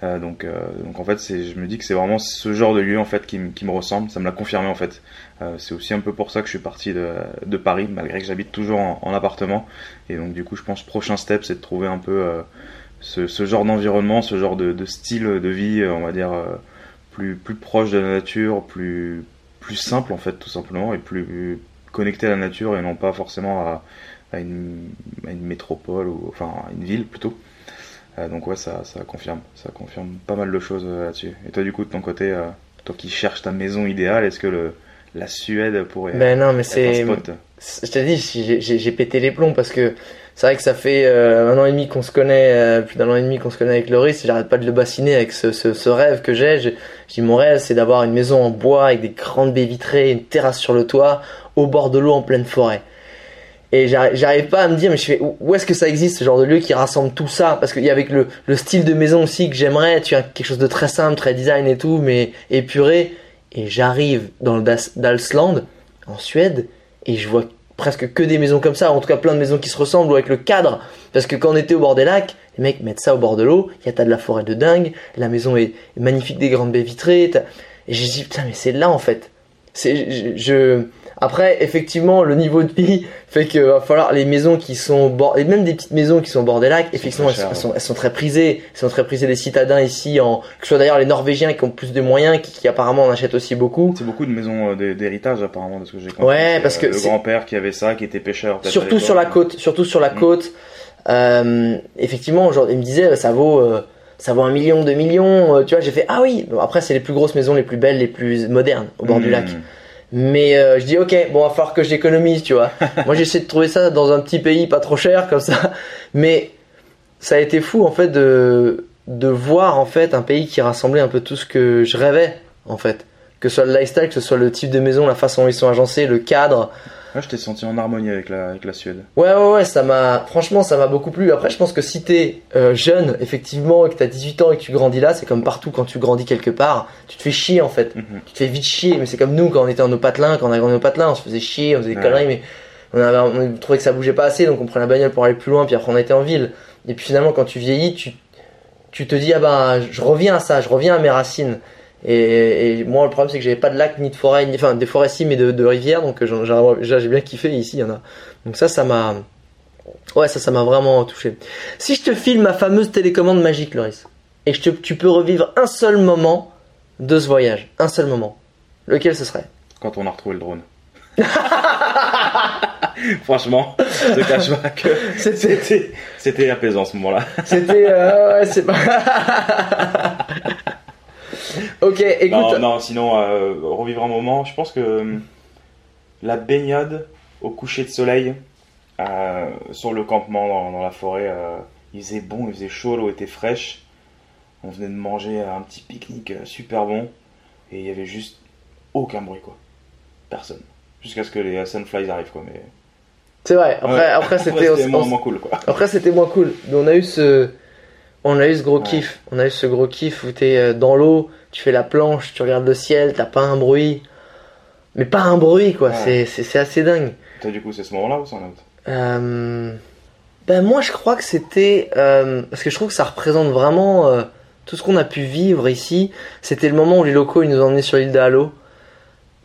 Euh, donc, euh, donc en fait, je me dis que c'est vraiment ce genre de lieu en fait qui, me- ressemble. Ça me l'a confirmé en fait. Euh, c'est aussi un peu pour ça que je suis parti de, Paris malgré que j'habite toujours en, en appartement. Et donc du coup, je pense prochain step, c'est de trouver un peu ce, genre d'environnement, ce genre de, style de vie, on va dire. plus, plus proche de la nature, plus, plus simple en fait tout simplement, et plus connecté à la nature et non pas forcément à, à, une, à une métropole ou enfin à une ville plutôt. Euh, donc ouais, ça, ça confirme, ça confirme pas mal de choses euh, là-dessus. Et toi du coup de ton côté, euh, toi qui cherches ta maison idéale, est-ce que le, la Suède pourrait Ben non, mais être un c'est, Je te dis, j'ai- pété les plombs parce que c'est vrai que ça fait euh, un an et demi qu'on se connaît, euh, plus d'un an et demi qu'on se connaît avec Loris, et j'arrête pas de le bassiner avec ce, ce, ce rêve que j'ai. Je, je dis mon rêve, c'est d'avoir une maison en bois avec des grandes baies vitrées, une terrasse sur le toit, au bord de l'eau en pleine forêt. Et j'arrive pas à me dire, mais je fais, où est-ce que ça existe, ce genre de lieu qui rassemble tout ça? Parce qu'il y a avec le, le style de maison aussi que j'aimerais, tu as quelque chose de très simple, très design et tout, mais épuré. Et j'arrive dans le Dalsland, en Suède, et je vois presque que des maisons comme ça, en tout cas plein de maisons qui se ressemblent avec le cadre. Parce que quand on était au bord des lacs, les mecs mettent ça au bord de l'eau, il y a t'as de la forêt de dingue, la maison est magnifique, des grandes baies vitrées. Et j'ai dit, putain, mais c'est là en fait. C'est, je- Après, effectivement, le niveau de vie fait que va falloir les maisons qui sont au bord, et même des petites maisons qui sont au bord des lacs, effectivement, elles, sont, chères, elles, sont, elles sont très prisées. Elles sont très prisées des citadins ici, en, que ce soit d'ailleurs les Norvégiens qui ont plus de moyens, qui, qui apparemment en achètent aussi beaucoup. C'est beaucoup de maisons euh, d'hé- d'héritage apparemment de ce que j'ai compris. Ouais, parce que euh, le grand-père qui avait ça, qui était pêcheur. surtout sur la côte surtout sur la Mm. côte euh, effectivement genre, il me disait ça vaut euh, ça vaut un million deux millions euh, tu vois j'ai fait ah oui Bon, après c'est les plus grosses maisons les plus belles les plus modernes au bord du Hmm. lac mais euh, je dis ok bon va falloir que je l'économise tu vois. Moi j'essaie de trouver ça dans un petit pays pas trop cher comme ça. Mais ça a été fou en fait de de voir en fait un pays qui rassemblait un peu tout ce que je rêvais en fait. Que ce soit le lifestyle que ce soit le type de maison la façon dont ils sont agencés le cadre Ouais, je t'ai senti en harmonie avec la, avec la Suède. Ouais, ouais, ouais, ça m'a. Franchement, ça m'a beaucoup plu. Après, je pense que si t'es euh, jeune, effectivement, et que t'as 18 ans et que tu grandis là, c'est comme partout quand tu grandis quelque part, tu te fais chier en fait. Mhm. Tu te fais vite chier. Mais c'est comme nous quand on était en nos patelins, quand on a grandi en nos patelins, on se faisait chier, on faisait des Ouais. conneries, mais on, avait, on trouvait que ça bougeait pas assez, donc on prenait la bagnole pour aller plus loin, puis après on était en ville. Et puis finalement, quand tu vieillis, tu, tu te dis, ah bah, je reviens à ça, je reviens à mes racines. Et, et moi, le problème, c'est que j'avais pas de lac, ni de forêt, ni, enfin, des forêts si, mais de, de rivières, donc euh, j'ai bien kiffé, et ici, il y en a. Donc ça, ça m'a. Ouais, ça, ça m'a vraiment touché. Si je te filme ma fameuse télécommande magique, Loris, et que tu peux revivre un seul moment de ce voyage, un seul moment, lequel ce serait? Quand on a retrouvé le drone. Franchement, je te cache pas que C'était, c'était, c'était apaisant ce moment-là. c'était, euh, ouais, c'est pas. ok, écoute. Non, non, sinon, euh, revivre un moment, je pense que euh, la baignade au coucher de soleil euh, sur le campement dans, dans la forêt, euh, il faisait bon, il faisait chaud, l'eau était fraîche. On venait de manger un petit pique-nique super bon et il y avait juste aucun bruit quoi. Personne. Jusqu'à ce que les Sunflies arrivent quoi. Mais C'est vrai. Après, Ouais. après c'était, on- moins, moins cool quoi. après c'était moins cool. Mais on a eu ce, on a eu ce gros Ouais. kiff. On a eu ce gros kiff où t'es euh, dans l'eau, tu fais la planche, tu regardes le ciel, t'as pas un bruit, mais pas un bruit quoi. Ouais. C'est, assez dingue. Toi du coup c'est ce moment-là ou c'est un autre? Euh, ben moi je crois que c'était euh, parce que je trouve que ça représente vraiment euh, tout ce qu'on a pu vivre ici. C'était le moment où les locaux ils nous emmenés sur l'île de Halo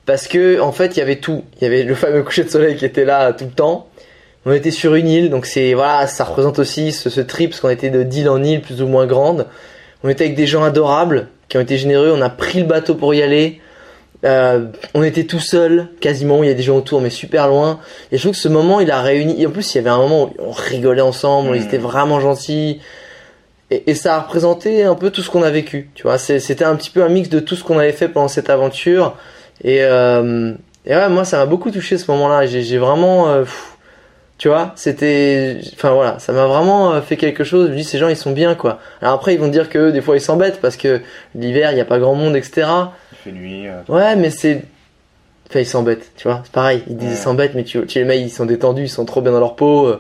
parce que en fait il y avait tout. Il y avait le fameux coucher de soleil qui était là tout le temps. On était sur une île donc c'est voilà ça représente aussi ce, ce trip parce qu'on était de d'île en île plus ou moins grande. On était avec des gens adorables qui ont été généreux. On a pris le bateau pour y aller. Euh, on était tout seul quasiment. Il y a des gens autour mais super loin. Et je trouve que ce moment, il a réuni. Et en plus, il y avait un moment où on rigolait ensemble, Mhm. ils étaient vraiment gentils. Et, et ça a représenté un peu tout ce qu'on a vécu. Tu vois, c'était un petit peu un mix de tout ce qu'on avait fait pendant cette aventure. Et, euh, et ouais, moi, ça m'a beaucoup touché ce moment-là. J'ai j'ai vraiment. euh, pff, tu vois, c'était. Enfin voilà, ça m'a vraiment euh, fait quelque chose. Je me dis, ces gens, ils sont bien, quoi. Alors après, ils vont dire que des fois, ils s'embêtent parce que l'hiver, il n'y a pas grand monde, etc. Il fait nuit. euh, Ouais, mais c'est. Enfin, ils s'embêtent, tu vois. C'est pareil. Ils disent Ouais. ils s'embêtent, mais tu, tu les mecs, ils sont détendus, ils sont trop bien dans leur peau. euh,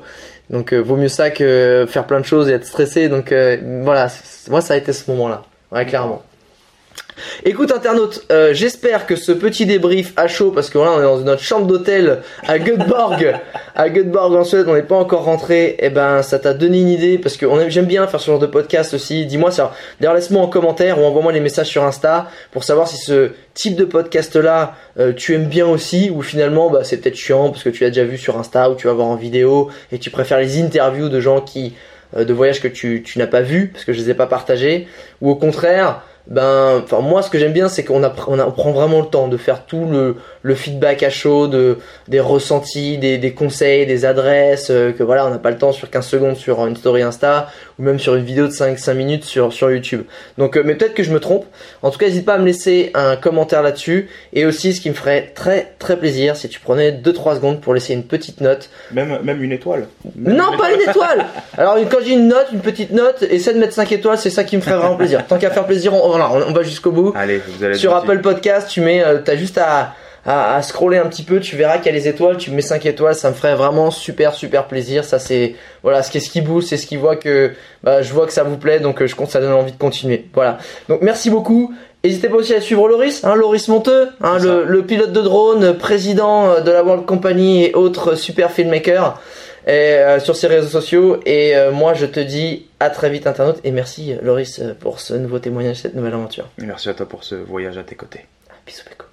Donc, euh, vaut mieux ça que faire plein de choses et être stressé. Donc, euh, voilà. Moi, ça a été ce moment-là. Ouais, clairement. Écoute, internaute, euh, j'espère que ce petit débrief à chaud, parce que voilà, on est dans notre chambre d'hôtel à Göteborg, à Göteborg en Suède, on n'est pas encore rentré, et ben, ça t'a donné une idée, parce que j'aime bien faire ce genre de podcast aussi. Dis-moi ça. D'ailleurs, laisse-moi en commentaire ou envoie-moi les messages sur Insta pour savoir si ce type de podcast-là, euh, tu aimes bien aussi, ou finalement, bah, c'est peut-être chiant parce que tu l'as déjà vu sur Insta ou tu vas voir en vidéo et tu préfères les interviews de gens qui, euh, de voyages que tu, tu n'as pas vu parce que je les ai pas partagés, ou au contraire, ben, enfin moi ce que j'aime bien c'est qu'on on, on prend vraiment le temps de faire tout le, le feedback à chaud, de, des ressentis, des, des conseils, des adresses, euh, que voilà on n'a pas le temps sur 15 secondes sur une story Insta ou même sur une vidéo de 5, 5 minutes sur, sur YouTube. Donc euh, mais peut-être que je me trompe. En tout cas n'hésite pas à me laisser un commentaire là-dessus et aussi ce qui me ferait très très plaisir si tu prenais 2-3 secondes pour laisser une petite note Même, même une étoile. Même non, pas une étoile Alors, quand j'ai une note, une petite note, essaie de mettre 5 étoiles, c'est ça qui me ferait vraiment plaisir. Tant qu'à faire plaisir, on, voilà, on, on va jusqu'au bout. Allez, vous allez Sur. Apple Podcast, tu mets, euh, t'as juste à, à, à scroller un petit peu, tu verras qu'il y a les étoiles, tu mets 5 étoiles, ça me ferait vraiment super super plaisir. Ça c'est, voilà, ce qui est ce qui bouge, c'est ce qui voit que, bah, je vois que ça vous plaît, donc euh, je compte ça donne envie de continuer. Voilà. Donc merci beaucoup. N'hésitez pas aussi à suivre Loris, hein, Loris Monteux, hein, le, pilote de drone, président euh, de la World Company et autres super filmmakers et, euh, sur ses réseaux sociaux. Et euh, moi, je te dis à très vite, internaute. Et merci, euh, Loris, euh, pour ce nouveau témoignage, cette nouvelle aventure. Merci à toi pour ce voyage à tes côtés. Bisous, Péco.